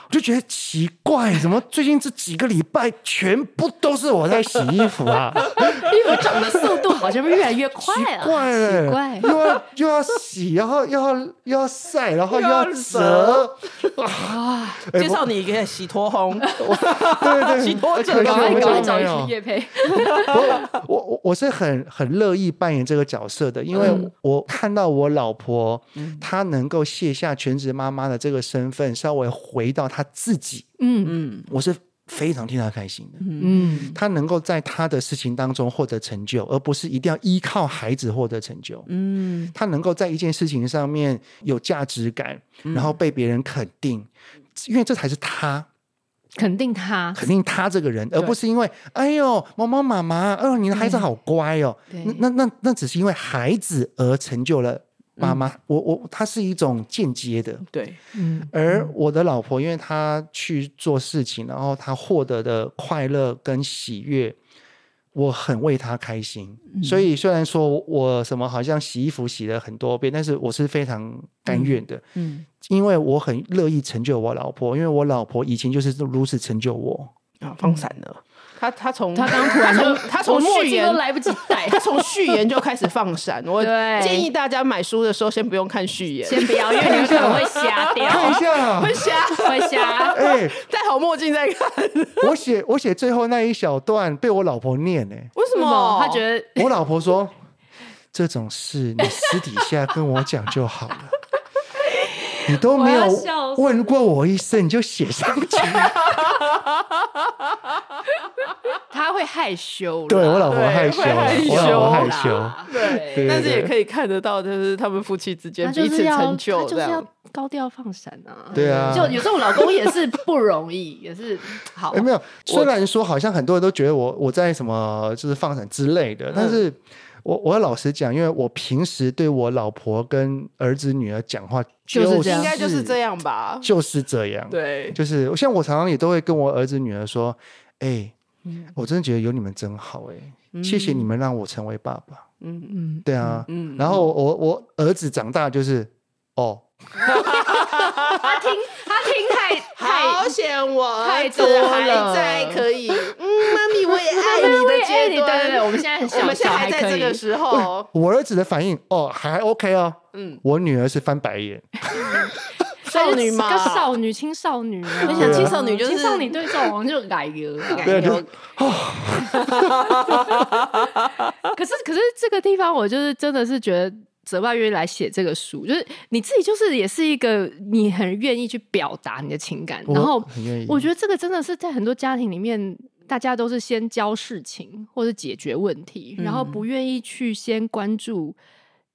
[SPEAKER 4] 我就觉得奇怪，怎么最近这几个礼拜全部都是我在洗衣服啊？
[SPEAKER 5] 衣服长的速度好像越来越快了，
[SPEAKER 4] 奇怪了，奇怪，又要又要洗，然后又要又要晒，然后又要折。
[SPEAKER 3] 啊！介绍你一个洗脱烘，
[SPEAKER 4] 对对对，
[SPEAKER 3] 洗脱者，
[SPEAKER 5] 赶快找一批业配。
[SPEAKER 4] 我我我是很很乐意扮演这个角色的，因为我看到我老婆她能够卸下全职妈妈的这个身份，稍微回到她自己，嗯。嗯，我是。非常替他开心的，嗯，他能够在他的事情当中获得成就，而不是一定要依靠孩子获得成就，嗯，他能够在一件事情上面有价值感，然后被别人肯定，因为这才是他。
[SPEAKER 5] 肯定他，
[SPEAKER 4] 肯定他这个人，而不是因为哎呦，某某妈妈，哎呦，你的孩子好乖哦，那那那那只是因为孩子而成就了。妈妈，我我，它是一种间接的，
[SPEAKER 3] 对，
[SPEAKER 4] 嗯，而我的老婆，因为她去做事情，然后她获得的快乐跟喜悦，我很为她开心。嗯、所以虽然说我什么好像洗衣服洗了很多遍，但是我是非常甘愿的，嗯，嗯，因为我很乐意成就我老婆，因为我老婆以前就是如此成就我。
[SPEAKER 3] 啊，放闪了。他他从
[SPEAKER 5] 他刚突然从他从序言都来不及带，
[SPEAKER 3] 他从序言就开始放闪。我建议大家买书的时候先不用看序言，
[SPEAKER 5] 先不要，因为你可能会瞎 掉。
[SPEAKER 4] 看一下，
[SPEAKER 3] 会瞎，
[SPEAKER 5] 会瞎。
[SPEAKER 4] 哎，
[SPEAKER 3] 戴好墨镜再看。
[SPEAKER 4] 我写我写最后那一小段被我老婆念哎，
[SPEAKER 3] 为什么？
[SPEAKER 5] 他觉得
[SPEAKER 4] 我老婆说这种事你私底下跟我讲就好了，你都没有问过我一声你就写上去。
[SPEAKER 5] 他会害羞，
[SPEAKER 4] 对我老婆害羞，我老婆害羞，
[SPEAKER 3] 对，但是也可以看得到，就是他们夫妻之间彼此成就，
[SPEAKER 5] 就是要高调放闪啊，
[SPEAKER 4] 对啊，
[SPEAKER 5] 就有时候我老公也是不容易，也是好，
[SPEAKER 4] 没有，虽然说好像很多人都觉得我我在什么就是放闪之类的，但是。我我要老实讲，因为我平时对我老婆跟儿子女儿讲话，
[SPEAKER 3] 就是这样，应该就是这样吧，
[SPEAKER 4] 就是这样。
[SPEAKER 3] 对，
[SPEAKER 4] 就是像我常常也都会跟我儿子女儿说，哎、我真的觉得有你们真好、欸，哎、嗯，谢谢你们让我成为爸爸。嗯。嗯，对啊，嗯，然后我我儿子长大就是，哦。
[SPEAKER 5] 他听他听太太
[SPEAKER 3] 好险我
[SPEAKER 5] 太多了，
[SPEAKER 3] 还在可以，嗯，妈咪我也爱你的阶段，
[SPEAKER 5] 对对对，我们现在很小，
[SPEAKER 3] 我们现在还在这个时候。
[SPEAKER 4] 我儿子的反应哦还 OK 哦，嗯，我女儿是翻白眼，
[SPEAKER 5] 少女吗？少女青少女，
[SPEAKER 3] 我想青少女就是
[SPEAKER 5] 青少女对这种就改革改
[SPEAKER 4] 革。
[SPEAKER 5] 可是可是这个地方我就是真的是觉得。泽外愿意来写这个书，就是你自己，就是也是一个你很愿意去表达你的情感，然后我觉得这个真的是在很多家庭里面，大家都是先教事情或者解决问题，然后不愿意去先关注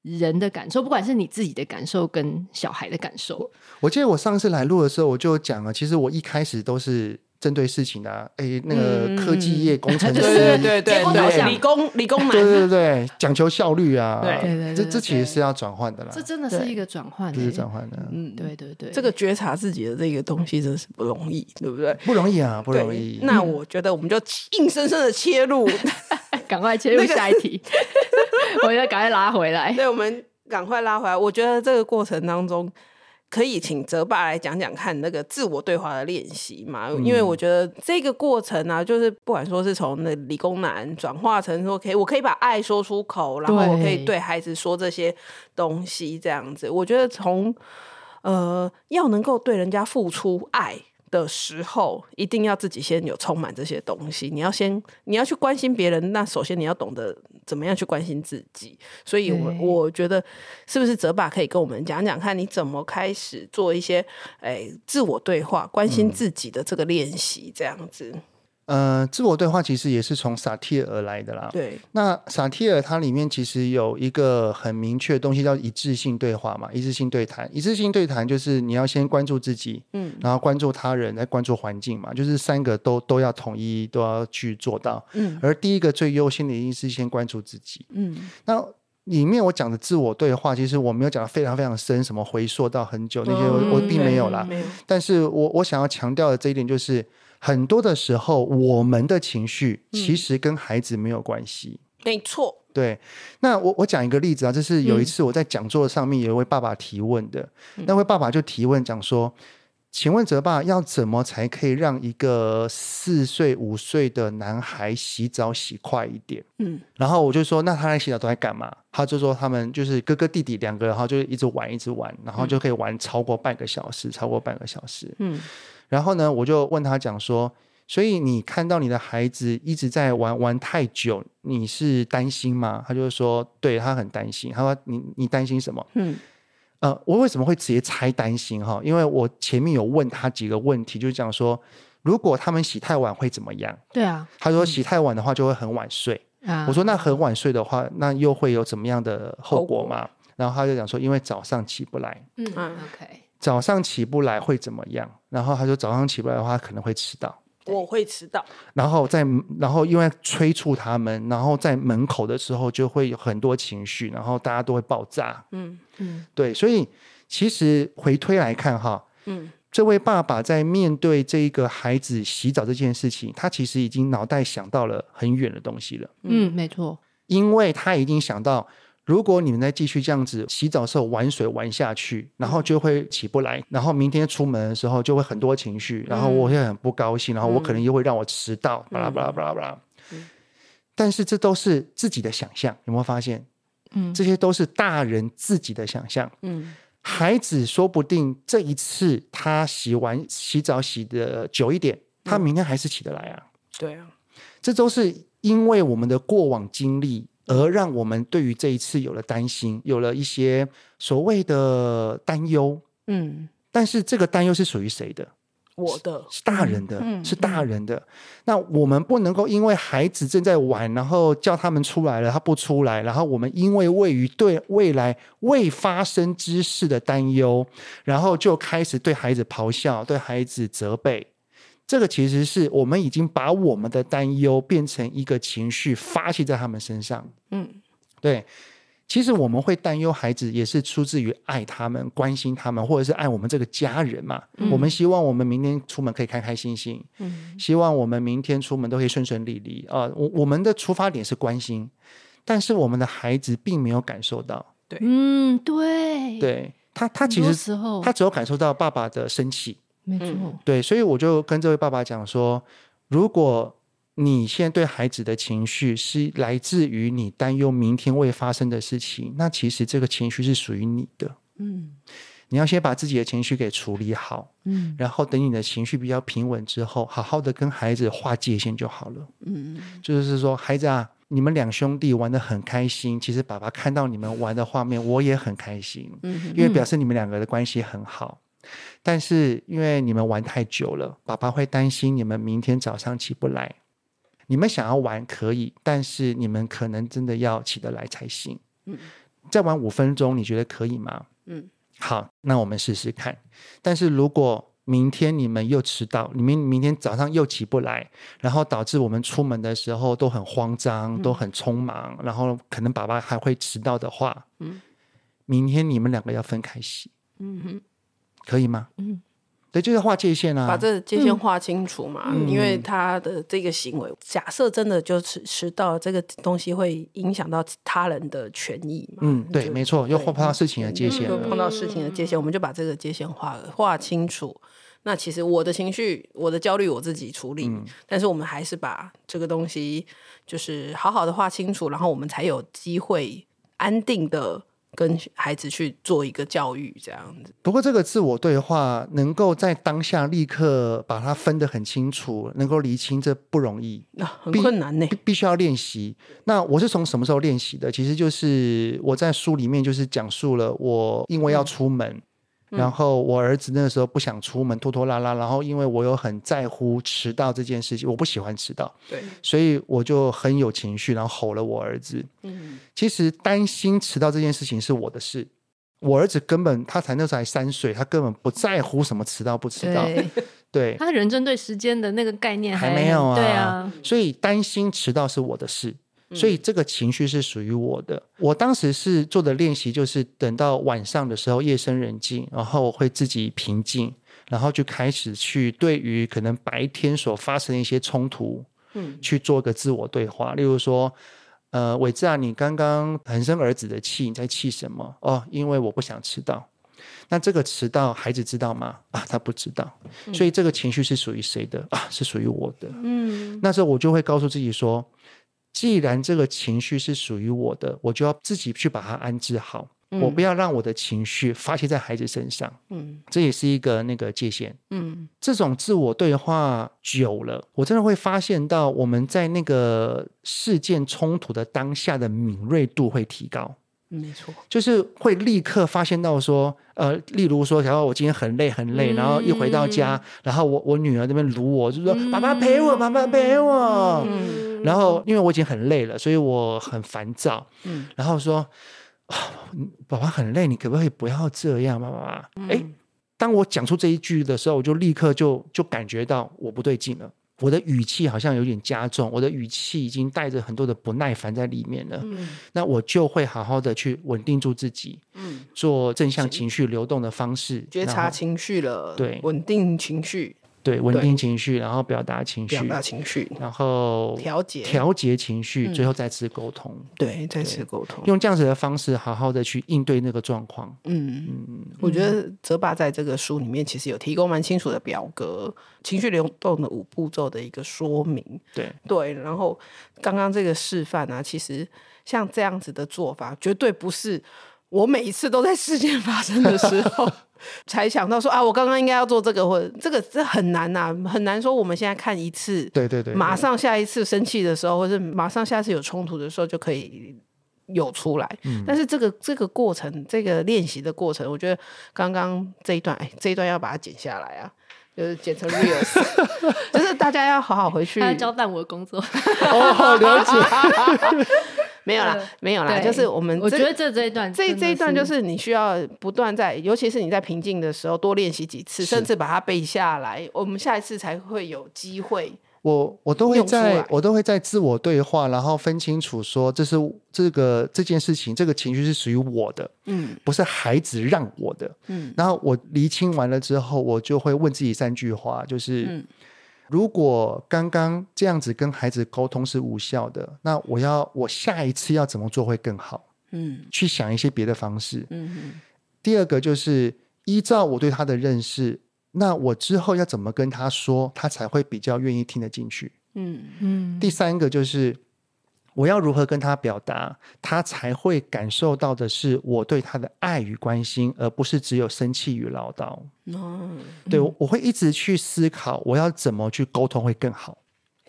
[SPEAKER 5] 人的感受，不管是你自己的感受跟小孩的感受。
[SPEAKER 4] 我记得我上次来录的时候，我就讲了，其实我一开始都是。针对事情的、啊，哎、欸，那个科技业工程 师，
[SPEAKER 3] 对对对对对，理工理工男，
[SPEAKER 4] 对对对，讲求效率啊，
[SPEAKER 5] 对对对，
[SPEAKER 4] 这这其实是要转换的啦，
[SPEAKER 5] 这真的是一个转换，
[SPEAKER 4] 这是转换的，
[SPEAKER 5] 嗯，对对对，
[SPEAKER 3] 这个觉察自己的这个东西真是不容易，对不对？
[SPEAKER 4] 不容易啊，不容易。
[SPEAKER 3] 那我觉得我们就硬生生的切入，
[SPEAKER 5] 赶快切入下一题，我要赶快拉回来，
[SPEAKER 3] 对，我们赶快拉回来。我觉得这个过程当中。可以请泽爸来讲讲看那个自我对话的练习嘛？嗯、因为我觉得这个过程啊，就是不管说是从那理工男转化成说，可以我可以把爱说出口，然后我可以对孩子说这些东西，这样子。我觉得从呃要能够对人家付出爱的时候，一定要自己先有充满这些东西。你要先你要去关心别人，那首先你要懂得。怎么样去关心自己？所以我，我我觉得是不是泽爸可以跟我们讲讲看，你怎么开始做一些哎自我对话、关心自己的这个练习，这样子。
[SPEAKER 4] 呃，自我对话其实也是从萨提尔而来的啦。
[SPEAKER 3] 对，
[SPEAKER 4] 那萨提尔它里面其实有一个很明确的东西叫一致性对话嘛，一致性对谈。一致性对谈就是你要先关注自己，嗯，然后关注他人，再关注环境嘛，就是三个都都要统一，都要去做到。嗯，而第一个最优先的一定是先关注自己。嗯，那里面我讲的自我对话，其实我没有讲的非常非常深，什么回溯到很久那些我，我并没有啦。但是我我想要强调的这一点就是。很多的时候，我们的情绪其实跟孩子没有关系。
[SPEAKER 3] 没错，
[SPEAKER 4] 对。那我我讲一个例子啊，就是有一次我在讲座上面有一位爸爸提问的，嗯、那位爸爸就提问讲说：“请问泽爸，要怎么才可以让一个四岁五岁的男孩洗澡洗快一点？”嗯，然后我就说：“那他来洗澡都在干嘛？”他就说：“他们就是哥哥弟弟两个人，然后就一直玩一直玩，然后就可以玩超过半个小时，超过半个小时。”嗯。然后呢，我就问他讲说，所以你看到你的孩子一直在玩玩太久，你是担心吗？他就说，对，他很担心。他说，你你担心什么？嗯，呃，我为什么会直接猜担心哈？因为我前面有问他几个问题，就是讲说，如果他们洗太晚会怎么样？
[SPEAKER 5] 对啊，
[SPEAKER 4] 他说洗太晚的话就会很晚睡。啊，我说那很晚睡的话，那又会有怎么样的后果吗？然后他就讲说，因为早上起不来。嗯，OK。早上起不来会怎么样？然后他说早上起不来的话可能会迟到。
[SPEAKER 3] 我会迟到。
[SPEAKER 4] 然后在然后因为催促他们，然后在门口的时候就会有很多情绪，然后大家都会爆炸。嗯嗯，对，所以其实回推来看哈，嗯，这位爸爸在面对这个孩子洗澡这件事情，他其实已经脑袋想到了很远的东西了。
[SPEAKER 5] 嗯，没错，
[SPEAKER 4] 因为他已经想到。如果你们再继续这样子洗澡的时候玩水玩下去，然后就会起不来，然后明天出门的时候就会很多情绪，然后我会很不高兴，然后我可能又会让我迟到，巴拉巴拉巴拉巴拉。但是这都是自己的想象，有没有发现？嗯，这些都是大人自己的想象。嗯，孩子说不定这一次他洗完洗澡洗的久一点，他明天还是起得来啊。
[SPEAKER 3] 对啊，
[SPEAKER 4] 这都是因为我们的过往经历。而让我们对于这一次有了担心，有了一些所谓的担忧。嗯，但是这个担忧是属于谁的？
[SPEAKER 3] 我的，
[SPEAKER 4] 是大人的，
[SPEAKER 3] 嗯、
[SPEAKER 4] 是大人的。嗯、那我们不能够因为孩子正在玩，然后叫他们出来了，他不出来，然后我们因为位于对未来未发生之事的担忧，然后就开始对孩子咆哮，对孩子责备。这个其实是我们已经把我们的担忧变成一个情绪发泄在他们身上。嗯，对。其实我们会担忧孩子，也是出自于爱他们、关心他们，或者是爱我们这个家人嘛。嗯、我们希望我们明天出门可以开开心心，嗯、希望我们明天出门都可以顺顺利利啊。我我们的出发点是关心，但是我们的孩子并没有感受到。
[SPEAKER 3] 对，
[SPEAKER 5] 嗯，对，
[SPEAKER 4] 对他，他其实他只有感受到爸爸的生气，
[SPEAKER 5] 没错。
[SPEAKER 4] 对，所以我就跟这位爸爸讲说，如果。你现在对孩子的情绪是来自于你担忧明天会发生的事情，那其实这个情绪是属于你的。嗯，你要先把自己的情绪给处理好，嗯，然后等你的情绪比较平稳之后，好好的跟孩子划界限就好了。嗯嗯，就是说，孩子啊，你们两兄弟玩的很开心，其实爸爸看到你们玩的画面，我也很开心。嗯，因为表示你们两个的关系很好。但是因为你们玩太久了，爸爸会担心你们明天早上起不来。你们想要玩可以，但是你们可能真的要起得来才行。嗯，再玩五分钟，你觉得可以吗？嗯，好，那我们试试看。但是如果明天你们又迟到，你们明天早上又起不来，然后导致我们出门的时候都很慌张，都很匆忙，嗯，然后可能爸爸还会迟到的话，嗯，明天你们两个要分开洗。嗯哼，可以吗？嗯。对，就是划界限啊，
[SPEAKER 3] 把这界限划清楚嘛。嗯、因为他的这个行为，假设真的就迟迟到，这个东西会影响到他人的权益嘛。
[SPEAKER 4] 嗯，对，没错，又碰到事情的界限，
[SPEAKER 3] 又碰到事情的界限，我们就把这个界限划划清楚。那其实我的情绪、我的焦虑，我自己处理。嗯、但是我们还是把这个东西，就是好好的画清楚，然后我们才有机会安定的。跟孩子去做一个教育，这样子。
[SPEAKER 4] 不过，这个自我对话能够在当下立刻把它分得很清楚，能够厘清，这不容易，
[SPEAKER 3] 那、啊、很困难呢，
[SPEAKER 4] 必，必须要练习。那我是从什么时候练习的？其实就是我在书里面就是讲述了我因为要出门。嗯然后我儿子那个时候不想出门，拖拖拉拉。然后因为我有很在乎迟到这件事情，我不喜欢迟到，对，所以我就很有情绪，然后吼了我儿子。嗯，其实担心迟到这件事情是我的事，我儿子根本他才那时候才三岁，他根本不在乎什么迟到不迟到。对，对
[SPEAKER 5] 他人针对时间的那个概念还，
[SPEAKER 4] 还没有啊。
[SPEAKER 5] 对啊，
[SPEAKER 4] 所以担心迟到是我的事。所以这个情绪是属于我的。我当时是做的练习，就是等到晚上的时候，夜深人静，然后我会自己平静，然后就开始去对于可能白天所发生的一些冲突，嗯，去做一个自我对话。例如说，呃，伟志啊，你刚刚很生儿子的气，你在气什么？哦，因为我不想迟到。那这个迟到，孩子知道吗？啊，他不知道。所以这个情绪是属于谁的？啊，是属于我的。嗯，那时候我就会告诉自己说。既然这个情绪是属于我的，我就要自己去把它安置好。嗯、我不要让我的情绪发泄在孩子身上。嗯，这也是一个那个界限。嗯，这种自我对话久了，我真的会发现到我们在那个事件冲突的当下的敏锐度会提高。
[SPEAKER 3] 没错，
[SPEAKER 4] 就是会立刻发现到说，呃，例如说，然后我今天很累很累，嗯、然后一回到家，然后我我女儿那边撸我，就说：“嗯、爸爸陪我，爸爸陪我。嗯”然后因为我已经很累了，所以我很烦躁。嗯，然后说：“啊，爸爸很累，你可不可以不要这样，妈妈？”哎、嗯，当我讲出这一句的时候，我就立刻就就感觉到我不对劲了。我的语气好像有点加重，我的语气已经带着很多的不耐烦在里面了。嗯，那我就会好好的去稳定住自己，嗯，做正向情绪流动的方式，
[SPEAKER 3] 觉察情绪了，对，稳定情绪。
[SPEAKER 4] 对，稳定情绪，然后表达情绪，
[SPEAKER 3] 表达情绪，
[SPEAKER 4] 然后调节调节情绪，最后再次沟通。
[SPEAKER 3] 对，再次沟通，
[SPEAKER 4] 用这样子的方式，好好的去应对那个状况。
[SPEAKER 3] 嗯嗯，我觉得泽爸在这个书里面其实有提供蛮清楚的表格，情绪流动的五步骤的一个说明。
[SPEAKER 4] 对
[SPEAKER 3] 对，然后刚刚这个示范啊，其实像这样子的做法，绝对不是我每一次都在事件发生的时候。才想到说啊，我刚刚应该要做这个，或者这个这很难呐、啊，很难说。我们现在看一次，
[SPEAKER 4] 对对对，
[SPEAKER 3] 马上下一次生气的时候，或者马上下次有冲突的时候，就可以有出来。嗯、但是这个这个过程，这个练习的过程，我觉得刚刚这一段，哎，这一段要把它剪下来啊，就是剪成 reels，就是大家要好好回去。
[SPEAKER 5] 他交代我的工作，
[SPEAKER 4] 哦，好了解。
[SPEAKER 3] 没有啦，没有啦，就是我们。
[SPEAKER 5] 我觉得这这一段，
[SPEAKER 3] 这这一段就是你需要不断在，尤其是你在平静的时候多练习几次，甚至把它背下来，我们下一次才会有机会
[SPEAKER 4] 我我都会在我都会在自我对话，然后分清楚说，这是这个这件事情，这个情绪是属于我的，嗯，不是孩子让我的，嗯。然后我厘清完了之后，我就会问自己三句话，就是，嗯，如果刚刚这样子跟孩子沟通是无效的，那我要我下一次要怎么做会更好？嗯，去想一些别的方式。嗯哼。第二个就是依照我对他的认识。那我之后要怎么跟他说，他才会比较愿意听得进去？嗯嗯。第三个就是我要如何跟他表达，他才会感受到的是我对他的爱与关心，而不是只有生气与唠叨。嗯，对，我我会一直去思考，我要怎么去沟通会更好。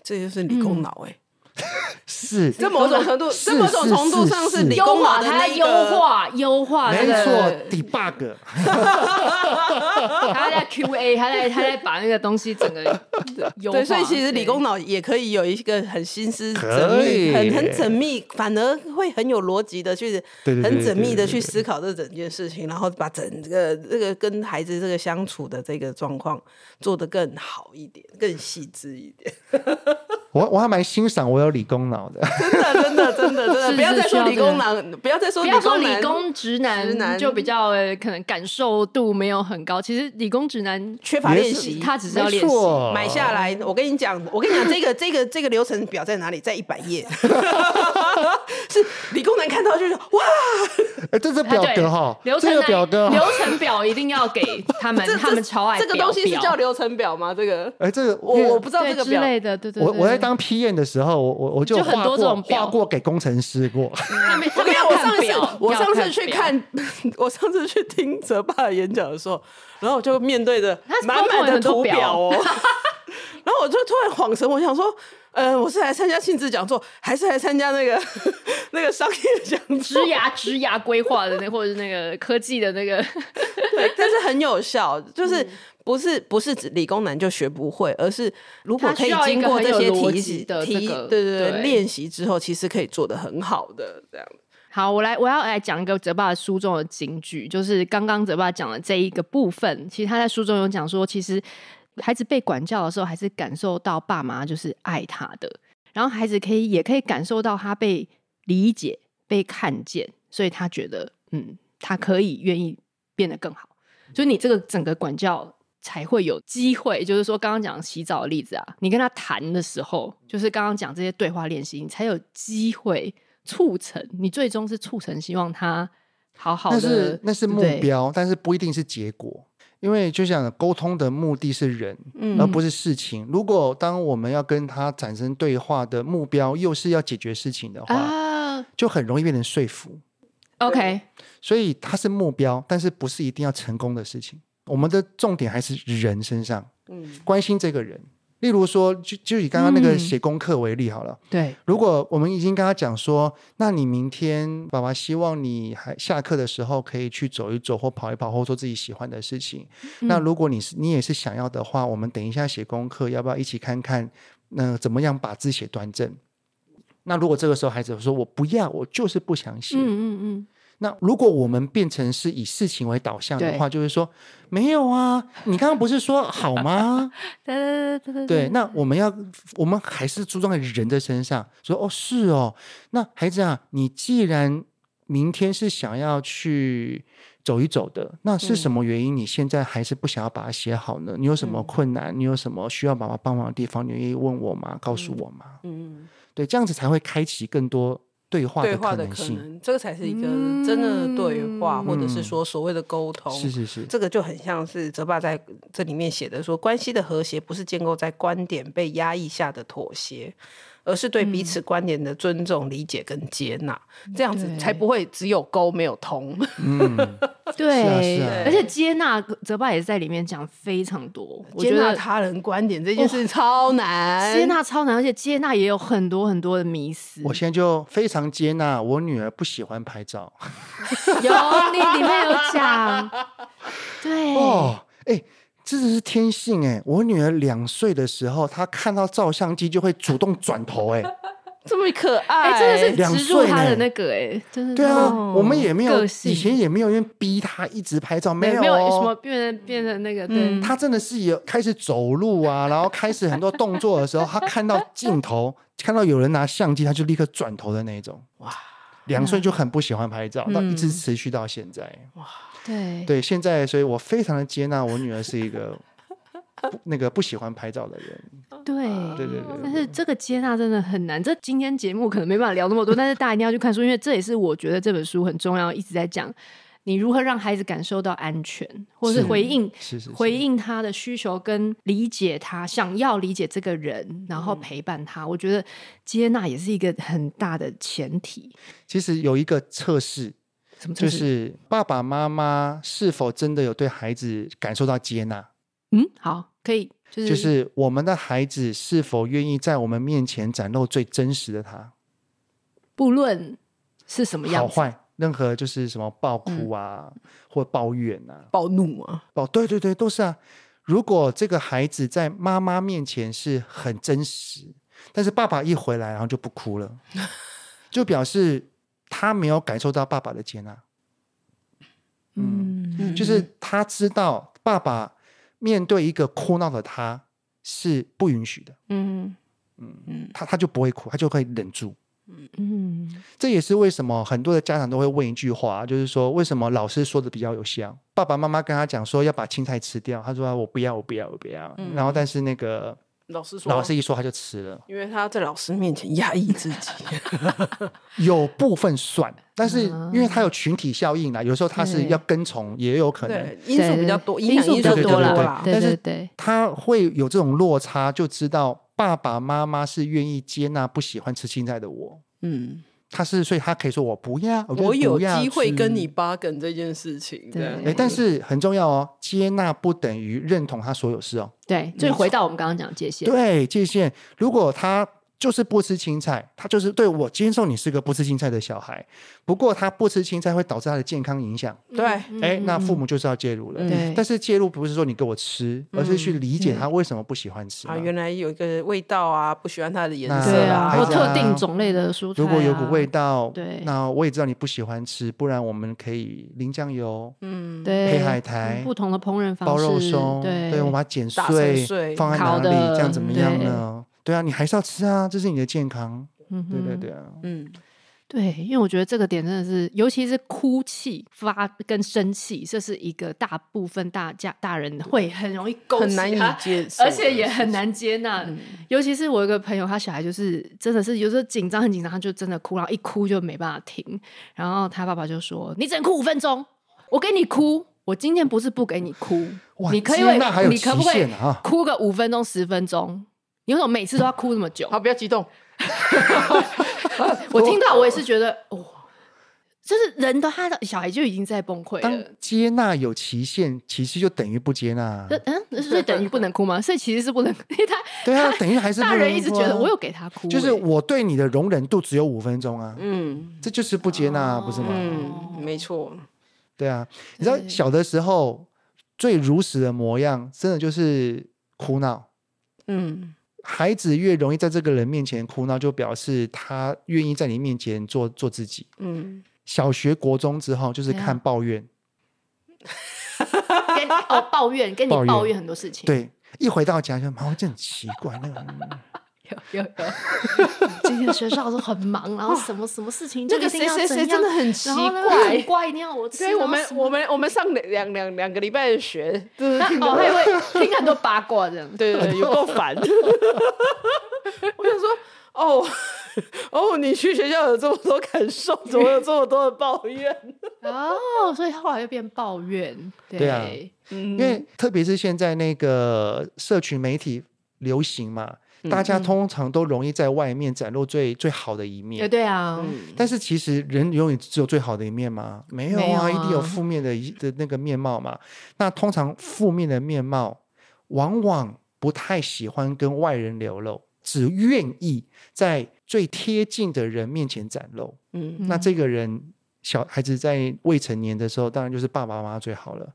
[SPEAKER 3] 这就是理工脑哎、欸。嗯
[SPEAKER 4] 是，
[SPEAKER 3] 在某种程度，在某种程度上是优化，
[SPEAKER 5] 它在优化优化，
[SPEAKER 4] 没错，debug，
[SPEAKER 5] 他在 QA，他在他在把那个东西整个优化。
[SPEAKER 3] 对，所以其实理工脑也可以有一个很心思缜密、很很缜密，反而会很有逻辑的去，很缜密的去思考这整件事情，然后把整个这个跟孩子这个相处的这个状况做得更好一点，更细致一点。
[SPEAKER 4] 我我还蛮欣赏我有理工脑的，
[SPEAKER 3] 真的真的真的真 的，不要再说理工男，不要再说
[SPEAKER 5] 不要说理工直男，就比较可能感受度没有很高。其实理工直男
[SPEAKER 3] 缺乏练习，
[SPEAKER 5] 他只是要练习。
[SPEAKER 3] 买下来，我跟你讲，我跟你讲，这个这个这个流程表在哪里？在一百页。是理工男看到就是哇，
[SPEAKER 4] 哎，这是表格哈，
[SPEAKER 5] 流程表格，流程表一定要给他们，他们超爱。
[SPEAKER 3] 这个东西是叫流程表吗？这个？
[SPEAKER 4] 哎，这个
[SPEAKER 3] 我我不知道这个表
[SPEAKER 5] 之类的，对对。
[SPEAKER 4] 我我在当 PM 的时候，我我我就画过画过给工程师过。我
[SPEAKER 3] 跟你讲，我上次我上次去看，我上次去听泽爸的演讲的时候，然后我就面对着满满的图表哦，然后我就突然恍神，我想说。呃，我是来参加亲子讲座，还是来参加那个 那个商业讲
[SPEAKER 5] 座？职涯职涯规划的那，或者是那个科技的那个，
[SPEAKER 3] 对，但是很有效，就是不是不是指理工男就学不会，而是如果可以经过这些题题，对对对练习之后，其实可以做得很好的这样。
[SPEAKER 5] 好，我来我要来讲一个哲爸书中的金句，就是刚刚哲爸讲的这一个部分，其实他在书中有讲说，其实。孩子被管教的时候，还是感受到爸妈就是爱他的，然后孩子可以也可以感受到他被理解、被看见，所以他觉得，嗯，他可以愿意变得更好。所以你这个整个管教才会有机会，就是说刚刚讲洗澡的例子啊，你跟他谈的时候，就是刚刚讲这些对话练习，你才有机会促成，你最终是促成希望他好好的，
[SPEAKER 4] 那是那是目标，但是不一定是结果。因为就像沟通的目的是人，嗯、而不是事情。如果当我们要跟他产生对话的目标又是要解决事情的话，啊、就很容易变成说服。
[SPEAKER 5] OK，
[SPEAKER 4] 所以它是目标，但是不是一定要成功的事情。我们的重点还是人身上，嗯、关心这个人。例如说，就就以刚刚那个写功课为例好了。
[SPEAKER 5] 嗯、对，
[SPEAKER 4] 如果我们已经跟他讲说，那你明天爸爸希望你还下课的时候可以去走一走，或跑一跑，或做自己喜欢的事情。嗯、那如果你是你也是想要的话，我们等一下写功课，要不要一起看看？那、呃、怎么样把字写端正？那如果这个时候孩子说我不要，我就是不想写。嗯嗯嗯。那如果我们变成是以事情为导向的话，就是说没有啊，你刚刚不是说好吗？对对对对对。那我们要，我们还是注重在人的身上，说哦是哦。那孩子啊，你既然明天是想要去走一走的，那是什么原因？你现在还是不想要把它写好呢？你有什么困难？你有什么需要爸爸帮忙的地方？你愿意问我吗？告诉我吗？嗯，对，这样子才会开启更多。对话的可能性，
[SPEAKER 3] 这个才是一个真的对话，嗯、或者是说所谓的沟通。
[SPEAKER 4] 是是是，
[SPEAKER 3] 这个就很像是泽爸在这里面写的说，关系的和谐不是建构在观点被压抑下的妥协。而是对彼此观点的尊重、理解跟接纳，这样子才不会只有沟没有通。
[SPEAKER 4] 嗯，
[SPEAKER 5] 对，而且接纳泽爸也是在里面讲非常多。
[SPEAKER 3] 接纳他人观点这件事超难，
[SPEAKER 5] 接纳超难，而且接纳也有很多很多的迷思。
[SPEAKER 4] 我现在就非常接纳我女儿不喜欢拍照。
[SPEAKER 5] 有，你里面有讲。对
[SPEAKER 4] 哦，哎。这只是天性哎！我女儿两岁的时候，她看到照相机就会主动转头哎，
[SPEAKER 3] 这么可爱，
[SPEAKER 5] 哎，真的是
[SPEAKER 4] 两
[SPEAKER 5] 植入他的那个，哎，真的
[SPEAKER 4] 对啊，
[SPEAKER 3] 哦
[SPEAKER 4] 我们也没有以前也没有因为逼她一直拍照，没有
[SPEAKER 5] 没有什
[SPEAKER 4] 哦
[SPEAKER 5] 么变成变成那个对。
[SPEAKER 3] 嗯，
[SPEAKER 4] 他真的是有开始走路啊，然后开始很多动作的时候，她看到镜头，看到有人拿相机，她就立刻转头的那种。哇，两岁就很不喜欢拍照，到一直持续到现在。
[SPEAKER 5] 对
[SPEAKER 4] 对，现在所以我非常的接纳我女儿是一个那个不喜欢拍照的人。
[SPEAKER 5] 对
[SPEAKER 4] 对对对
[SPEAKER 5] 但是这个接纳真的很难，这今天节目可能没办法聊那么多，但是大家一定要去看书，因为这也是我觉得这本书很重要，一直在讲你如何让孩子感受到安全，或是
[SPEAKER 4] 是
[SPEAKER 5] 回应
[SPEAKER 4] 是是是
[SPEAKER 5] 回应他的需求，跟理解他想要理解这个人，然后陪伴他。我觉得接纳也是一个很大的前提。
[SPEAKER 4] 其实有一个测试，
[SPEAKER 5] 什么测试？
[SPEAKER 4] 就是爸爸妈妈是否真的有对孩子感受到接纳，
[SPEAKER 5] 嗯，好，可以，就是
[SPEAKER 4] 就是我们的孩子是否愿意在我们面前展露最真实的他。
[SPEAKER 5] 不论是什么
[SPEAKER 4] 好
[SPEAKER 5] 样子，
[SPEAKER 4] 坏，任何就是什么暴哭啊，或抱怨啊，
[SPEAKER 3] 暴怒啊，
[SPEAKER 4] 暴，对对对，都是啊。如果这个孩子在妈妈面前是很真实，但是爸爸一回来，然后就不哭了，就表示他没有感受到爸爸的接纳。
[SPEAKER 5] 嗯，
[SPEAKER 3] 嗯
[SPEAKER 4] 就是他知道爸爸面对一个哭闹的他是不允许的，
[SPEAKER 3] 嗯嗯
[SPEAKER 4] 他他就不会哭，他就可以忍住。
[SPEAKER 5] 嗯，
[SPEAKER 4] 这也是为什么很多的家长都会问一句话，就是说为什么老师说的比较有效？爸爸妈妈跟他讲说要把青菜吃掉，他说、啊、我不要，我不要，我不要。
[SPEAKER 3] 嗯
[SPEAKER 4] 然后但是那个
[SPEAKER 3] 老师说，
[SPEAKER 4] 老师一说他就吃了，
[SPEAKER 3] 因为他在老师面前压抑自己，
[SPEAKER 4] 有部分算，但是
[SPEAKER 5] 啊。
[SPEAKER 4] 因为他有群体效应啦，有时候他是要跟从，也有可能，
[SPEAKER 3] 因素比较多，影
[SPEAKER 5] 因素比较
[SPEAKER 3] 响因素
[SPEAKER 5] 多啦，
[SPEAKER 4] 但是他会有这种落差，就知道爸爸妈妈是愿意接纳不喜欢吃青菜的我。
[SPEAKER 3] 嗯，
[SPEAKER 4] 他是，所以他可以说我不要，我不要
[SPEAKER 3] 我有机会
[SPEAKER 4] 吃
[SPEAKER 3] 跟你八梗这件事情，
[SPEAKER 5] 对
[SPEAKER 3] 这样
[SPEAKER 4] 哎，但是很重要哦，接纳不等于认同他所有事哦。
[SPEAKER 5] 对，就回到我们刚刚讲界限。
[SPEAKER 4] 对，界限。如果他就是不吃青菜，他就是对我接受你是个不吃青菜的小孩。不过他不吃青菜会导致他的健康影响，
[SPEAKER 3] 对，
[SPEAKER 4] 哎，那父母就是要介入了。
[SPEAKER 3] 嗯
[SPEAKER 5] 对，
[SPEAKER 4] 但是介入不是说你给我吃，而是去理解他为什么不喜欢吃。
[SPEAKER 3] 啊，原来有一个味道啊，不喜欢它的
[SPEAKER 4] 颜
[SPEAKER 3] 色
[SPEAKER 5] 啊，或
[SPEAKER 4] 孩子啊。
[SPEAKER 5] 特定种类的蔬菜啊，
[SPEAKER 4] 如果有股味道，
[SPEAKER 5] 对。
[SPEAKER 4] 那我也知道你不喜欢吃，不然我们可以淋酱油、
[SPEAKER 3] 嗯，
[SPEAKER 5] 对
[SPEAKER 4] 配海苔
[SPEAKER 5] 不同的烹饪方
[SPEAKER 4] 包
[SPEAKER 5] 式，
[SPEAKER 4] 肉松，
[SPEAKER 5] 对，
[SPEAKER 4] 我把它剪碎，放在哪
[SPEAKER 5] 里，
[SPEAKER 4] 这样怎么样呢？对啊，你还是要吃啊，这是你的健康。对对对啊，
[SPEAKER 3] 嗯，
[SPEAKER 5] 对，因为我觉得这个点真的是，尤其是哭泣、发跟生气，这是一个大部分大家大人会很容易勾起
[SPEAKER 3] 很难以
[SPEAKER 5] 他
[SPEAKER 3] 接 受，
[SPEAKER 5] 而且也很难接纳。
[SPEAKER 3] 嗯
[SPEAKER 5] 尤其是我有一个朋友，他小孩就是真的是有时候紧张很紧张，他就真的哭，然后一哭就没办法停。然后他爸爸就说：“你只能哭五分钟，我给你哭。我今天不是不给你哭，你可以你可不可以哭个五分钟、十分钟？你为什么每次都要哭那么久？”
[SPEAKER 3] 好，不要激动，
[SPEAKER 5] 我听到我也是觉得，哦，就是人都他的小孩就已经在崩溃
[SPEAKER 4] 当
[SPEAKER 5] 了。
[SPEAKER 4] 接纳有期限，其实就等于不接纳
[SPEAKER 5] 这。嗯，所以等于不能哭吗？所以其实是不能，因为他
[SPEAKER 4] 对啊，等于还是不
[SPEAKER 5] 大人
[SPEAKER 4] 能哭啊
[SPEAKER 5] 一直觉得我有给他哭欸，
[SPEAKER 4] 就是我对你的容忍度只有五分钟啊，
[SPEAKER 3] 嗯
[SPEAKER 4] 这就是不接纳，
[SPEAKER 5] 哦
[SPEAKER 4] 不是吗？
[SPEAKER 3] 嗯，没错，
[SPEAKER 4] 对啊，你知道小的时候最如实的模样，真的就是哭闹。
[SPEAKER 3] 嗯
[SPEAKER 4] 孩子越容易在这个人面前哭闹，就表示他愿意在你面前做做自己。
[SPEAKER 3] 嗯，
[SPEAKER 4] 小学、国中之后，就是看抱怨，
[SPEAKER 5] 跟哦抱怨，跟你
[SPEAKER 4] 抱怨
[SPEAKER 5] 很多事情。
[SPEAKER 4] 对，一回到家就妈，这很奇怪，那个嗯
[SPEAKER 5] 有有有，今天学校都很忙，然后什么什么事情就
[SPEAKER 3] 那个谁
[SPEAKER 5] 谁谁
[SPEAKER 3] 真的很奇怪
[SPEAKER 5] 很乖，一定要我吃。
[SPEAKER 3] 所以我
[SPEAKER 5] 们
[SPEAKER 3] 我们我们上两两两两个礼拜的学，就是
[SPEAKER 5] 那
[SPEAKER 3] 听
[SPEAKER 5] 哦还会听很多八卦这样。
[SPEAKER 3] 对对对，有够烦。我想说，哦哦，你去学校有这么多感受，怎么有这么多的抱怨？
[SPEAKER 5] 哦，所以后来又变抱怨。对
[SPEAKER 4] 对啊
[SPEAKER 3] 嗯
[SPEAKER 4] 因为特别是现在那个社群媒体流行嘛，大家通常都容易在外面展露最最好的一面
[SPEAKER 5] 对。对啊，
[SPEAKER 3] 嗯
[SPEAKER 4] 但是其实人永远只有最好的一面吗？没有啊，
[SPEAKER 5] 没有啊
[SPEAKER 4] 一定有负面的一的那个面貌嘛。那通常负面的面貌，往往不太喜欢跟外人流露，只愿意在最贴近的人面前展露。
[SPEAKER 3] 嗯
[SPEAKER 4] 那这个人小孩子在未成年的时候，当然就是爸爸妈妈最好了。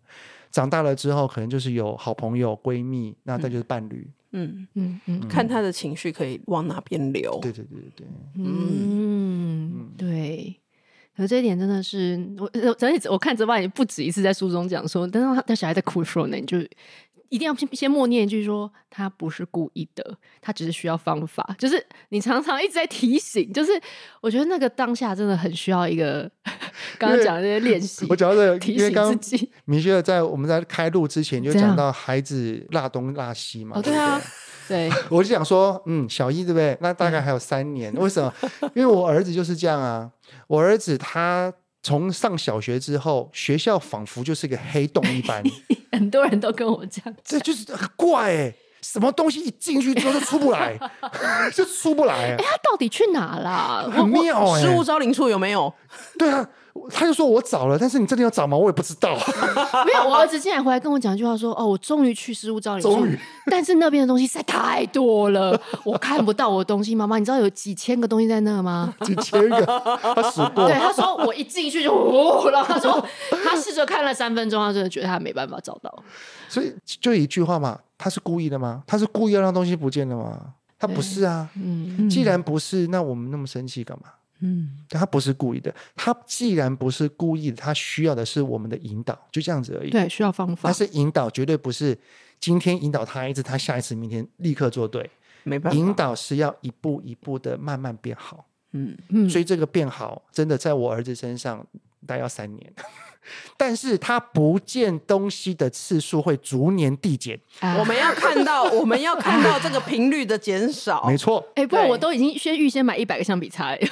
[SPEAKER 4] 长大了之后，可能就是有好朋友、闺蜜，那再就是伴侣。
[SPEAKER 3] 嗯
[SPEAKER 5] 嗯嗯，
[SPEAKER 3] 看他的情绪可以往哪边流。
[SPEAKER 4] 对对对对，
[SPEAKER 5] 嗯，对。可这一点真的是我，我我看泽爸也不止一次在书中讲说，但是他他小孩在哭的时候呢，你就。一定要先先默念一句说，他不是故意的，他只是需要方法。就是你常常一直在提醒，就是我觉得那个当下真的很需要一个刚刚讲的这些练习。
[SPEAKER 4] 我讲到这个，
[SPEAKER 5] 提醒自己。
[SPEAKER 4] 米歇尔在我们在开录之前就讲到孩子落东落西嘛。
[SPEAKER 5] 哦，对啊，对。
[SPEAKER 4] 我就想说，嗯，小一对不对？那大概还有三年。为什么？因为我儿子就是这样啊。我儿子他。从上小学之后，学校仿佛就是个黑洞一般。
[SPEAKER 5] 很多人都跟我讲，
[SPEAKER 4] 这就是很怪哎、欸，什么东西一进去之后就出不来，就出不来。哎、欸，
[SPEAKER 5] 他到底去哪了？
[SPEAKER 4] 很妙哎、欸，
[SPEAKER 3] 失物招领处有没有？
[SPEAKER 4] 对啊。他就说：“我找了，但是你真的要找吗？我也不知道。”
[SPEAKER 5] 没有，我儿子今天回来跟我讲一句话，说：“哦，我终于去失物招领处，终于，但是那边的东西实在太多了，我看不到我的东西。妈妈，你知道有几千个东西在那吗？
[SPEAKER 4] 几千个，他数过。
[SPEAKER 5] 对，他说我一进去就哦，然后他说他试着看了三分钟，他真的觉得他没办法找到。
[SPEAKER 4] 所以就一句话嘛，他是故意的吗？他是故意要让东西不见的吗？他不是啊。嗯，既然不是，那我们那么生气干嘛？嗯，他不是故意的。他既然不是故意的，他需要的是我们的引导，就这样子而已。
[SPEAKER 5] 对，需要方法。
[SPEAKER 4] 他是引导，绝对不是今天引导他一次，他下一次、明天立刻做对。
[SPEAKER 3] 没办法，
[SPEAKER 4] 引导是要一步一步的慢慢变好。
[SPEAKER 5] 嗯嗯，
[SPEAKER 4] 所以这个变好，真的在我儿子身上大概要三年。但是他不见东西的次数会逐年递减。
[SPEAKER 3] 我们要看到，我们要看到这个频率的减少。
[SPEAKER 4] 没错。
[SPEAKER 5] 哎，不过我都已经先预先买一百个橡皮擦。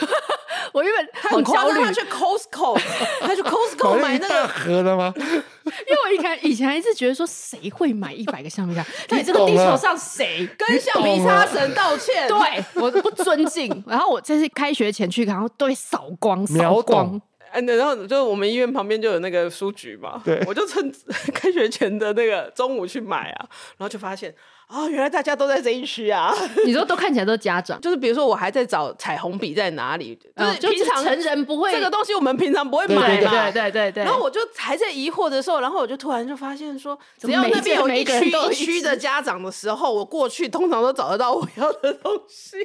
[SPEAKER 5] 我原本
[SPEAKER 3] 很焦虑，他去 Costco，他去 Costco 买那个
[SPEAKER 4] 盒的吗？
[SPEAKER 5] 因为我以前以前还一直觉得说，谁会买一百个橡皮擦？在这个地球上，谁
[SPEAKER 3] 跟橡皮擦神道歉？
[SPEAKER 5] 对，我不尊敬。然后我这次开学前去，然后都会扫光，扫光。
[SPEAKER 3] 然后就我们医院旁边就有那个书局嘛，
[SPEAKER 4] 对，
[SPEAKER 3] 我就趁 开学前的那个中午去买啊，然后就发现啊、哦，原来大家都在这一区啊。
[SPEAKER 5] 你说都看起来都是家长，
[SPEAKER 3] 就是比如说我还在找彩虹笔在哪里，
[SPEAKER 5] 嗯、就是平常成人不会
[SPEAKER 3] 这个东西，我们平常不会买嘛，
[SPEAKER 5] 对对对对对，对。
[SPEAKER 3] 然后我就还在疑惑的时候，然后我就突然就发现说，只要那边有一区一区的家长的时候，我过去通常都找得到我要的东西。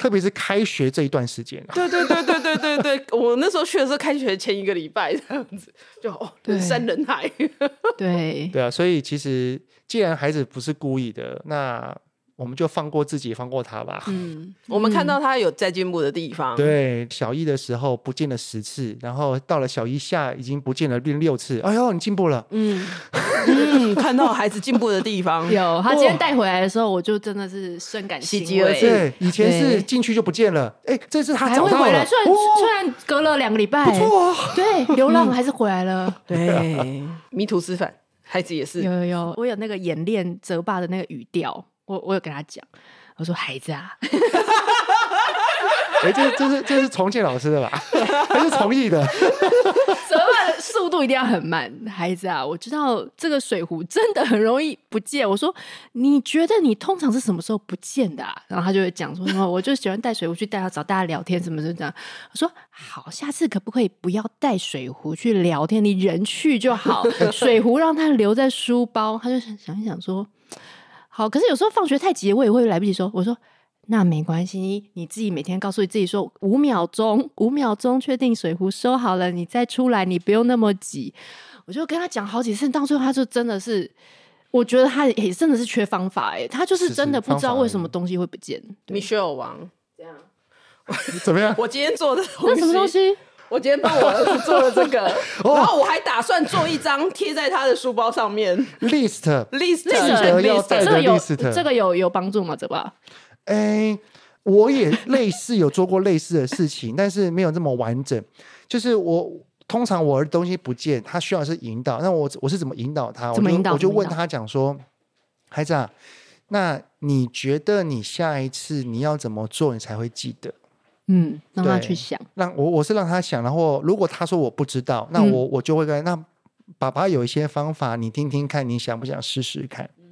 [SPEAKER 4] 特别是开学这一段时间、啊，
[SPEAKER 3] 对对对对对对对，我那时候去的时候，开学前一个礼拜这样子，就哦，人山人海。
[SPEAKER 5] 对
[SPEAKER 4] 对啊，所以其实既然孩子不是故意的，那。我们就放过自己，放过他吧。
[SPEAKER 3] 嗯，我们看到他有在进步的地方。
[SPEAKER 4] 对，小一的时候不见了十次，然后到了小一下已经不见了变六次。哎呦，你进步了。
[SPEAKER 3] 嗯嗯，看到孩子进步的地方。
[SPEAKER 5] 有，他今天带回来的时候，我就真的是深感
[SPEAKER 3] 喜极而泣。
[SPEAKER 4] 对，以前是进去就不见了，哎，这次他找到了。
[SPEAKER 5] 还会回来，虽然虽然隔了两个礼拜，
[SPEAKER 4] 不错啊。
[SPEAKER 5] 对，流浪还是回来了。
[SPEAKER 3] 对，迷途知返，孩子也是。
[SPEAKER 5] 有有有，我有那个演练泽爸的那个语调。我我有跟他讲，我说孩子啊，
[SPEAKER 4] 哎、欸，这这是这是重庆老师的吧？还是重义的？
[SPEAKER 5] 怎么办？速度一定要很慢，孩子啊，我知道这个水壶真的很容易不见。我说，你觉得你通常是什么时候不见的、啊？然后他就会讲说什么，我就喜欢带水壶去带他找大家聊天，什么什么这样。我说好，下次可不可以不要带水壶去聊天？你人去就好，水壶让他留在书包。他就想一想说。好，可是有时候放学太急，我也会来不及说。我说那没关系，你自己每天告诉你自己说五秒钟，五秒钟确定水壶收好了，你再出来，你不用那么急。我就跟他讲好几次，到最后他就真的是，我觉得他也真的是缺方法哎，他就是真的不知道为什么东西会不见。
[SPEAKER 3] Michelle 王这
[SPEAKER 4] 样怎么样？
[SPEAKER 3] 我今天做的
[SPEAKER 5] 那什么东西？
[SPEAKER 3] 我今天帮我儿子做了这个，然后我还打算做一张贴在他的书包上面。
[SPEAKER 4] list
[SPEAKER 3] list
[SPEAKER 5] list，这个有这个有有帮助吗？这吧？
[SPEAKER 4] 哎，我也类似有做过类似的事情，但是没有这么完整。就是我通常我儿子东西不见，他需要是引导。那我我是怎么引导他？
[SPEAKER 5] 怎么引导？
[SPEAKER 4] 我就问他讲说，孩子啊，那你觉得你下一次你要怎么做，你才会记得？
[SPEAKER 5] 嗯，让他去想。
[SPEAKER 4] 那我我是让他想，然后如果他说我不知道，那我、嗯、我就会跟那爸爸有一些方法，你听听看，你想不想试试看？嗯、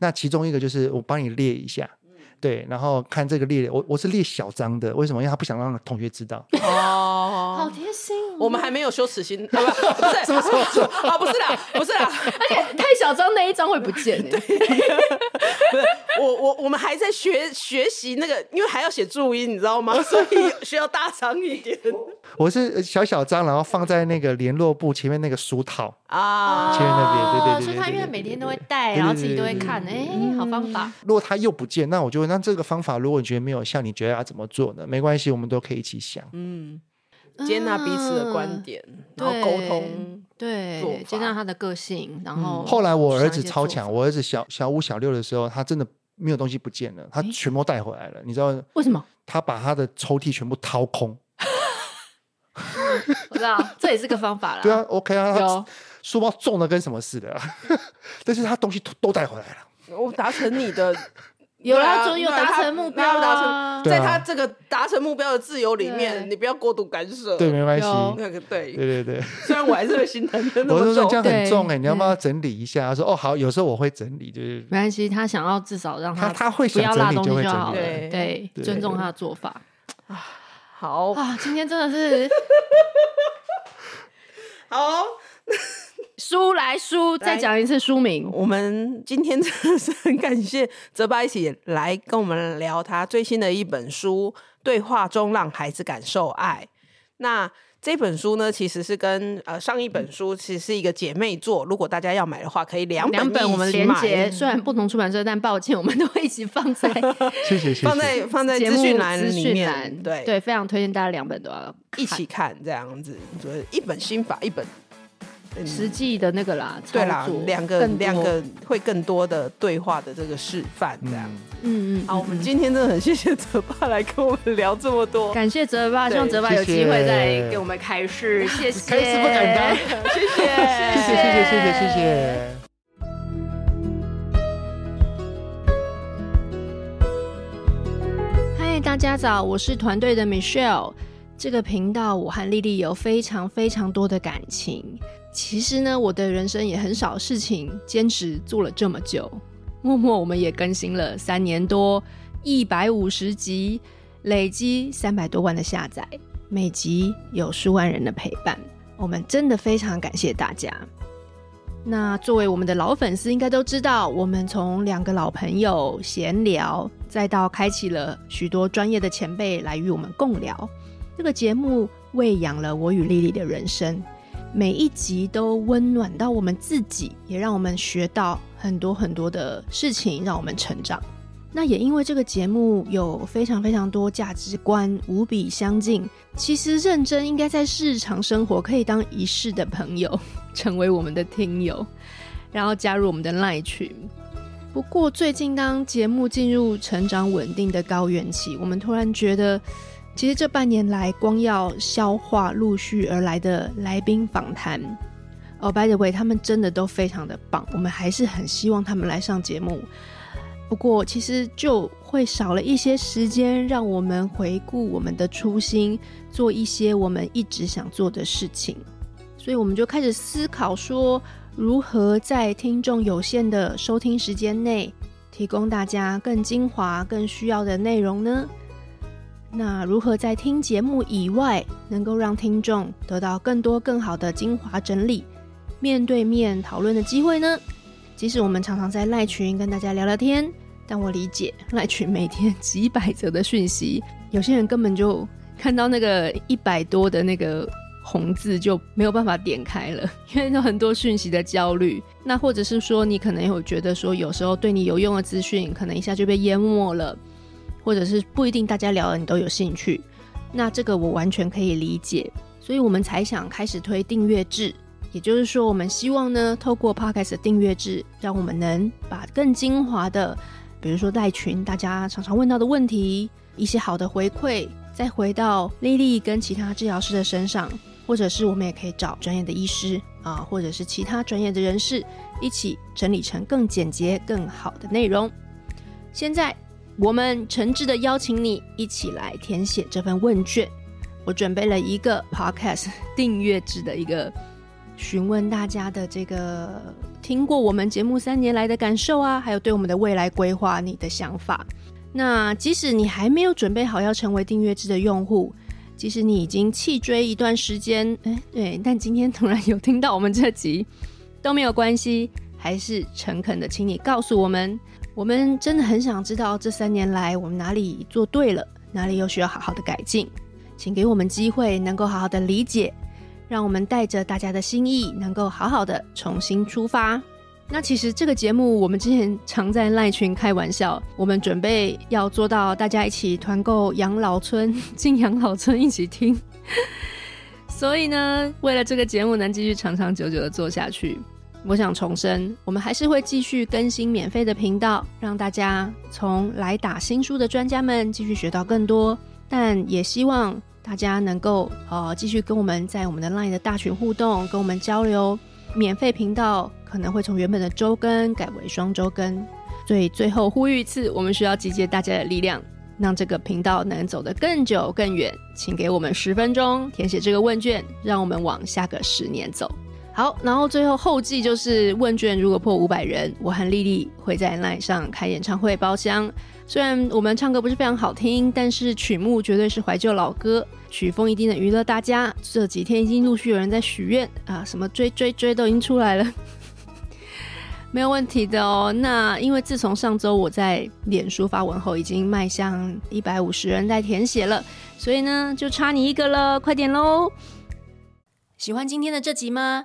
[SPEAKER 4] 那其中一个就是我帮你列一下，嗯、对，然后看这个列，我我是列小张的，为什么？因为他不想让同学知道。
[SPEAKER 5] 哦，好贴心
[SPEAKER 3] 我们还没有羞耻心，啊、不，是，
[SPEAKER 4] 什么什么什么
[SPEAKER 3] 啊，不是啦，不是啦，
[SPEAKER 5] 而且太小张那一张会不见哎。
[SPEAKER 3] 对，不是，我我我们还在学学习那个，因为还要写注音，你知道吗？所以需要大张一点。
[SPEAKER 4] 我是小小张，然后放在那个联络部前面那个书套
[SPEAKER 3] 啊，
[SPEAKER 4] 前面那边，对对对，
[SPEAKER 5] 所以他因为每天都会带，然后自己都会看，哎，好方法。
[SPEAKER 4] 如果他又不见，那我就那这个方法，如果你觉得没有效，你觉得要怎么做呢？没关系，我们都可以一起想。
[SPEAKER 3] 嗯。接纳彼此的观点，嗯、然后沟通，
[SPEAKER 5] 对，接纳他的个性，然后、
[SPEAKER 4] 嗯。后来我儿子超强，我儿子小小五、小六的时候，他真的没有东西不见了，他全部带回来了。欸、你知道
[SPEAKER 5] 为什么？
[SPEAKER 4] 他把他的抽屉全部掏空。
[SPEAKER 5] 我知道，这也是个方法啦。
[SPEAKER 4] 对啊，OK 啊，他书包重的跟什么似的，但是他东西都都带回来了。
[SPEAKER 3] 我达成你的。
[SPEAKER 5] 有啦，总有达成目标
[SPEAKER 3] 啊！在他这个达成目标的自由里面，你不要过度干涉。
[SPEAKER 4] 对，没关系。
[SPEAKER 3] 那个对，
[SPEAKER 4] 对对对。
[SPEAKER 3] 虽然我还是会心疼，
[SPEAKER 4] 我是说这样很重哎，你要不要整理一下。他说哦好，有时候我会整理，就是
[SPEAKER 5] 没关系。他想要至少让他
[SPEAKER 4] 他会不要拉东西就好。
[SPEAKER 5] 对，尊重他的做法。
[SPEAKER 3] 好
[SPEAKER 5] 啊，今天真的是
[SPEAKER 3] 好。
[SPEAKER 5] 书来书，再讲一次书名。
[SPEAKER 3] 我们今天真的是很感谢泽爸一起来跟我们聊他最新的一本书《对话中让孩子感受爱》。那这本书呢，其实是跟呃上一本书其实是一个姐妹作。如果大家要买的话，可以两本两本我们连结。
[SPEAKER 5] 虽然不同出版社，但抱歉，我们都会一起放在
[SPEAKER 4] 谢谢谢谢
[SPEAKER 3] 放在放在资讯栏里面。对
[SPEAKER 5] 对，非常推荐大家两本都要
[SPEAKER 3] 一起看，这样子，就是一本心法，一本。
[SPEAKER 5] 实际的那个啦，
[SPEAKER 3] 对啦，两个两个会更多的对话的这个示范，这样子。
[SPEAKER 5] 嗯嗯。
[SPEAKER 3] 好，我们今天真的很谢谢泽爸来跟我们聊这么多，
[SPEAKER 5] 感谢泽爸，希望泽爸有机会再给我们开示，谢谢。
[SPEAKER 4] 开示不敢当，
[SPEAKER 3] 谢谢，
[SPEAKER 4] 谢谢，谢谢，谢谢，谢谢。
[SPEAKER 5] 嗨，大家早，我是团队的 Michelle。这个频道，我和丽丽有非常非常多的感情。其实呢，我的人生也很少事情坚持做了这么久，默默我们也更新了三年多，一百五十集，累积三百多万的下载，每集有数万人的陪伴，我们真的非常感谢大家。那作为我们的老粉丝，应该都知道，我们从两个老朋友闲聊，再到开启了许多专业的前辈来与我们共聊，这个节目喂养了我与丽丽的人生。每一集都温暖到我们自己，也让我们学到很多很多的事情，让我们成长。那也因为这个节目有非常非常多价值观无比相近，其实认真应该在日常生活可以当一世的朋友，成为我们的听友，然后加入我们的赖群。不过最近当节目进入成长稳定的高原期，我们突然觉得。其实这半年来，光要消化陆续而来的来宾访谈，哦、，by the way，他们真的都非常的棒，我们还是很希望他们来上节目。不过，其实就会少了一些时间，让我们回顾我们的初心，做一些我们一直想做的事情。所以，我们就开始思考说，如何在听众有限的收听时间内，提供大家更精华、更需要的内容呢？那如何在听节目以外，能够让听众得到更多更好的精华整理、面对面讨论的机会呢？即使我们常常在赖群跟大家聊聊天，但我理解赖群每天几百则的讯息，有些人根本就看到那个一百多的那个红字就没有办法点开了，因为有很多讯息的焦虑。那或者是说，你可能有觉得说，有时候对你有用的资讯，可能一下就被淹没了。或者是不一定大家聊的你都有兴趣，那这个我完全可以理解，所以我们才想开始推订阅制，也就是说，我们希望呢，透过 Podcast 的订阅制，让我们能把更精华的，比如说带群大家常常问到的问题，一些好的回馈，再回到丽丽跟其他治疗师的身上，或者是我们也可以找专业的医师啊，或者是其他专业的人士，一起整理成更简洁、更好的内容。现在。我们诚挚的邀请你一起来填写这份问卷。我准备了一个 podcast 订阅制的一个询问大家的这个听过我们节目三年来的感受啊，还有对我们的未来规划你的想法。那即使你还没有准备好要成为订阅制的用户，即使你已经弃追一段时间，哎，对，但今天突然有听到我们这集都没有关系，还是诚恳的，请你告诉我们，我们真的很想知道这三年来我们哪里做对了，哪里又需要好好的改进，请给我们机会，能够好好的理解，让我们带着大家的心意，能够好好的重新出发。那其实这个节目，我们之前常在赖群开玩笑，我们准备要做到大家一起团购养老村，进养老村一起听。所以呢，为了这个节目能继续长长久久的做下去，我想重申，我们还是会继续更新免费的频道，让大家从来打新书的专家们继续学到更多。但也希望大家能够呃继续跟我们在我们的 LINE 的大群互动，跟我们交流。免费频道可能会从原本的周更改为双周更，所以最后呼吁一次，我们需要集结大家的力量，让这个频道能走得更久更远。请给我们十分钟填写这个问卷，让我们往下个十年走。好，然后最后后记就是问卷如果破五百人，我和丽丽会在 LINE 上开演唱会包厢。虽然我们唱歌不是非常好听，但是曲目绝对是怀旧老歌。曲风一定能娱乐大家。这几天已经陆续有人在许愿啊，什么追追追都已经出来了，没有问题的哦。那因为自从上周我在脸书发文后，已经迈向一百五十人在填写了，所以呢就差你一个了，快点喽！喜欢今天的这集吗？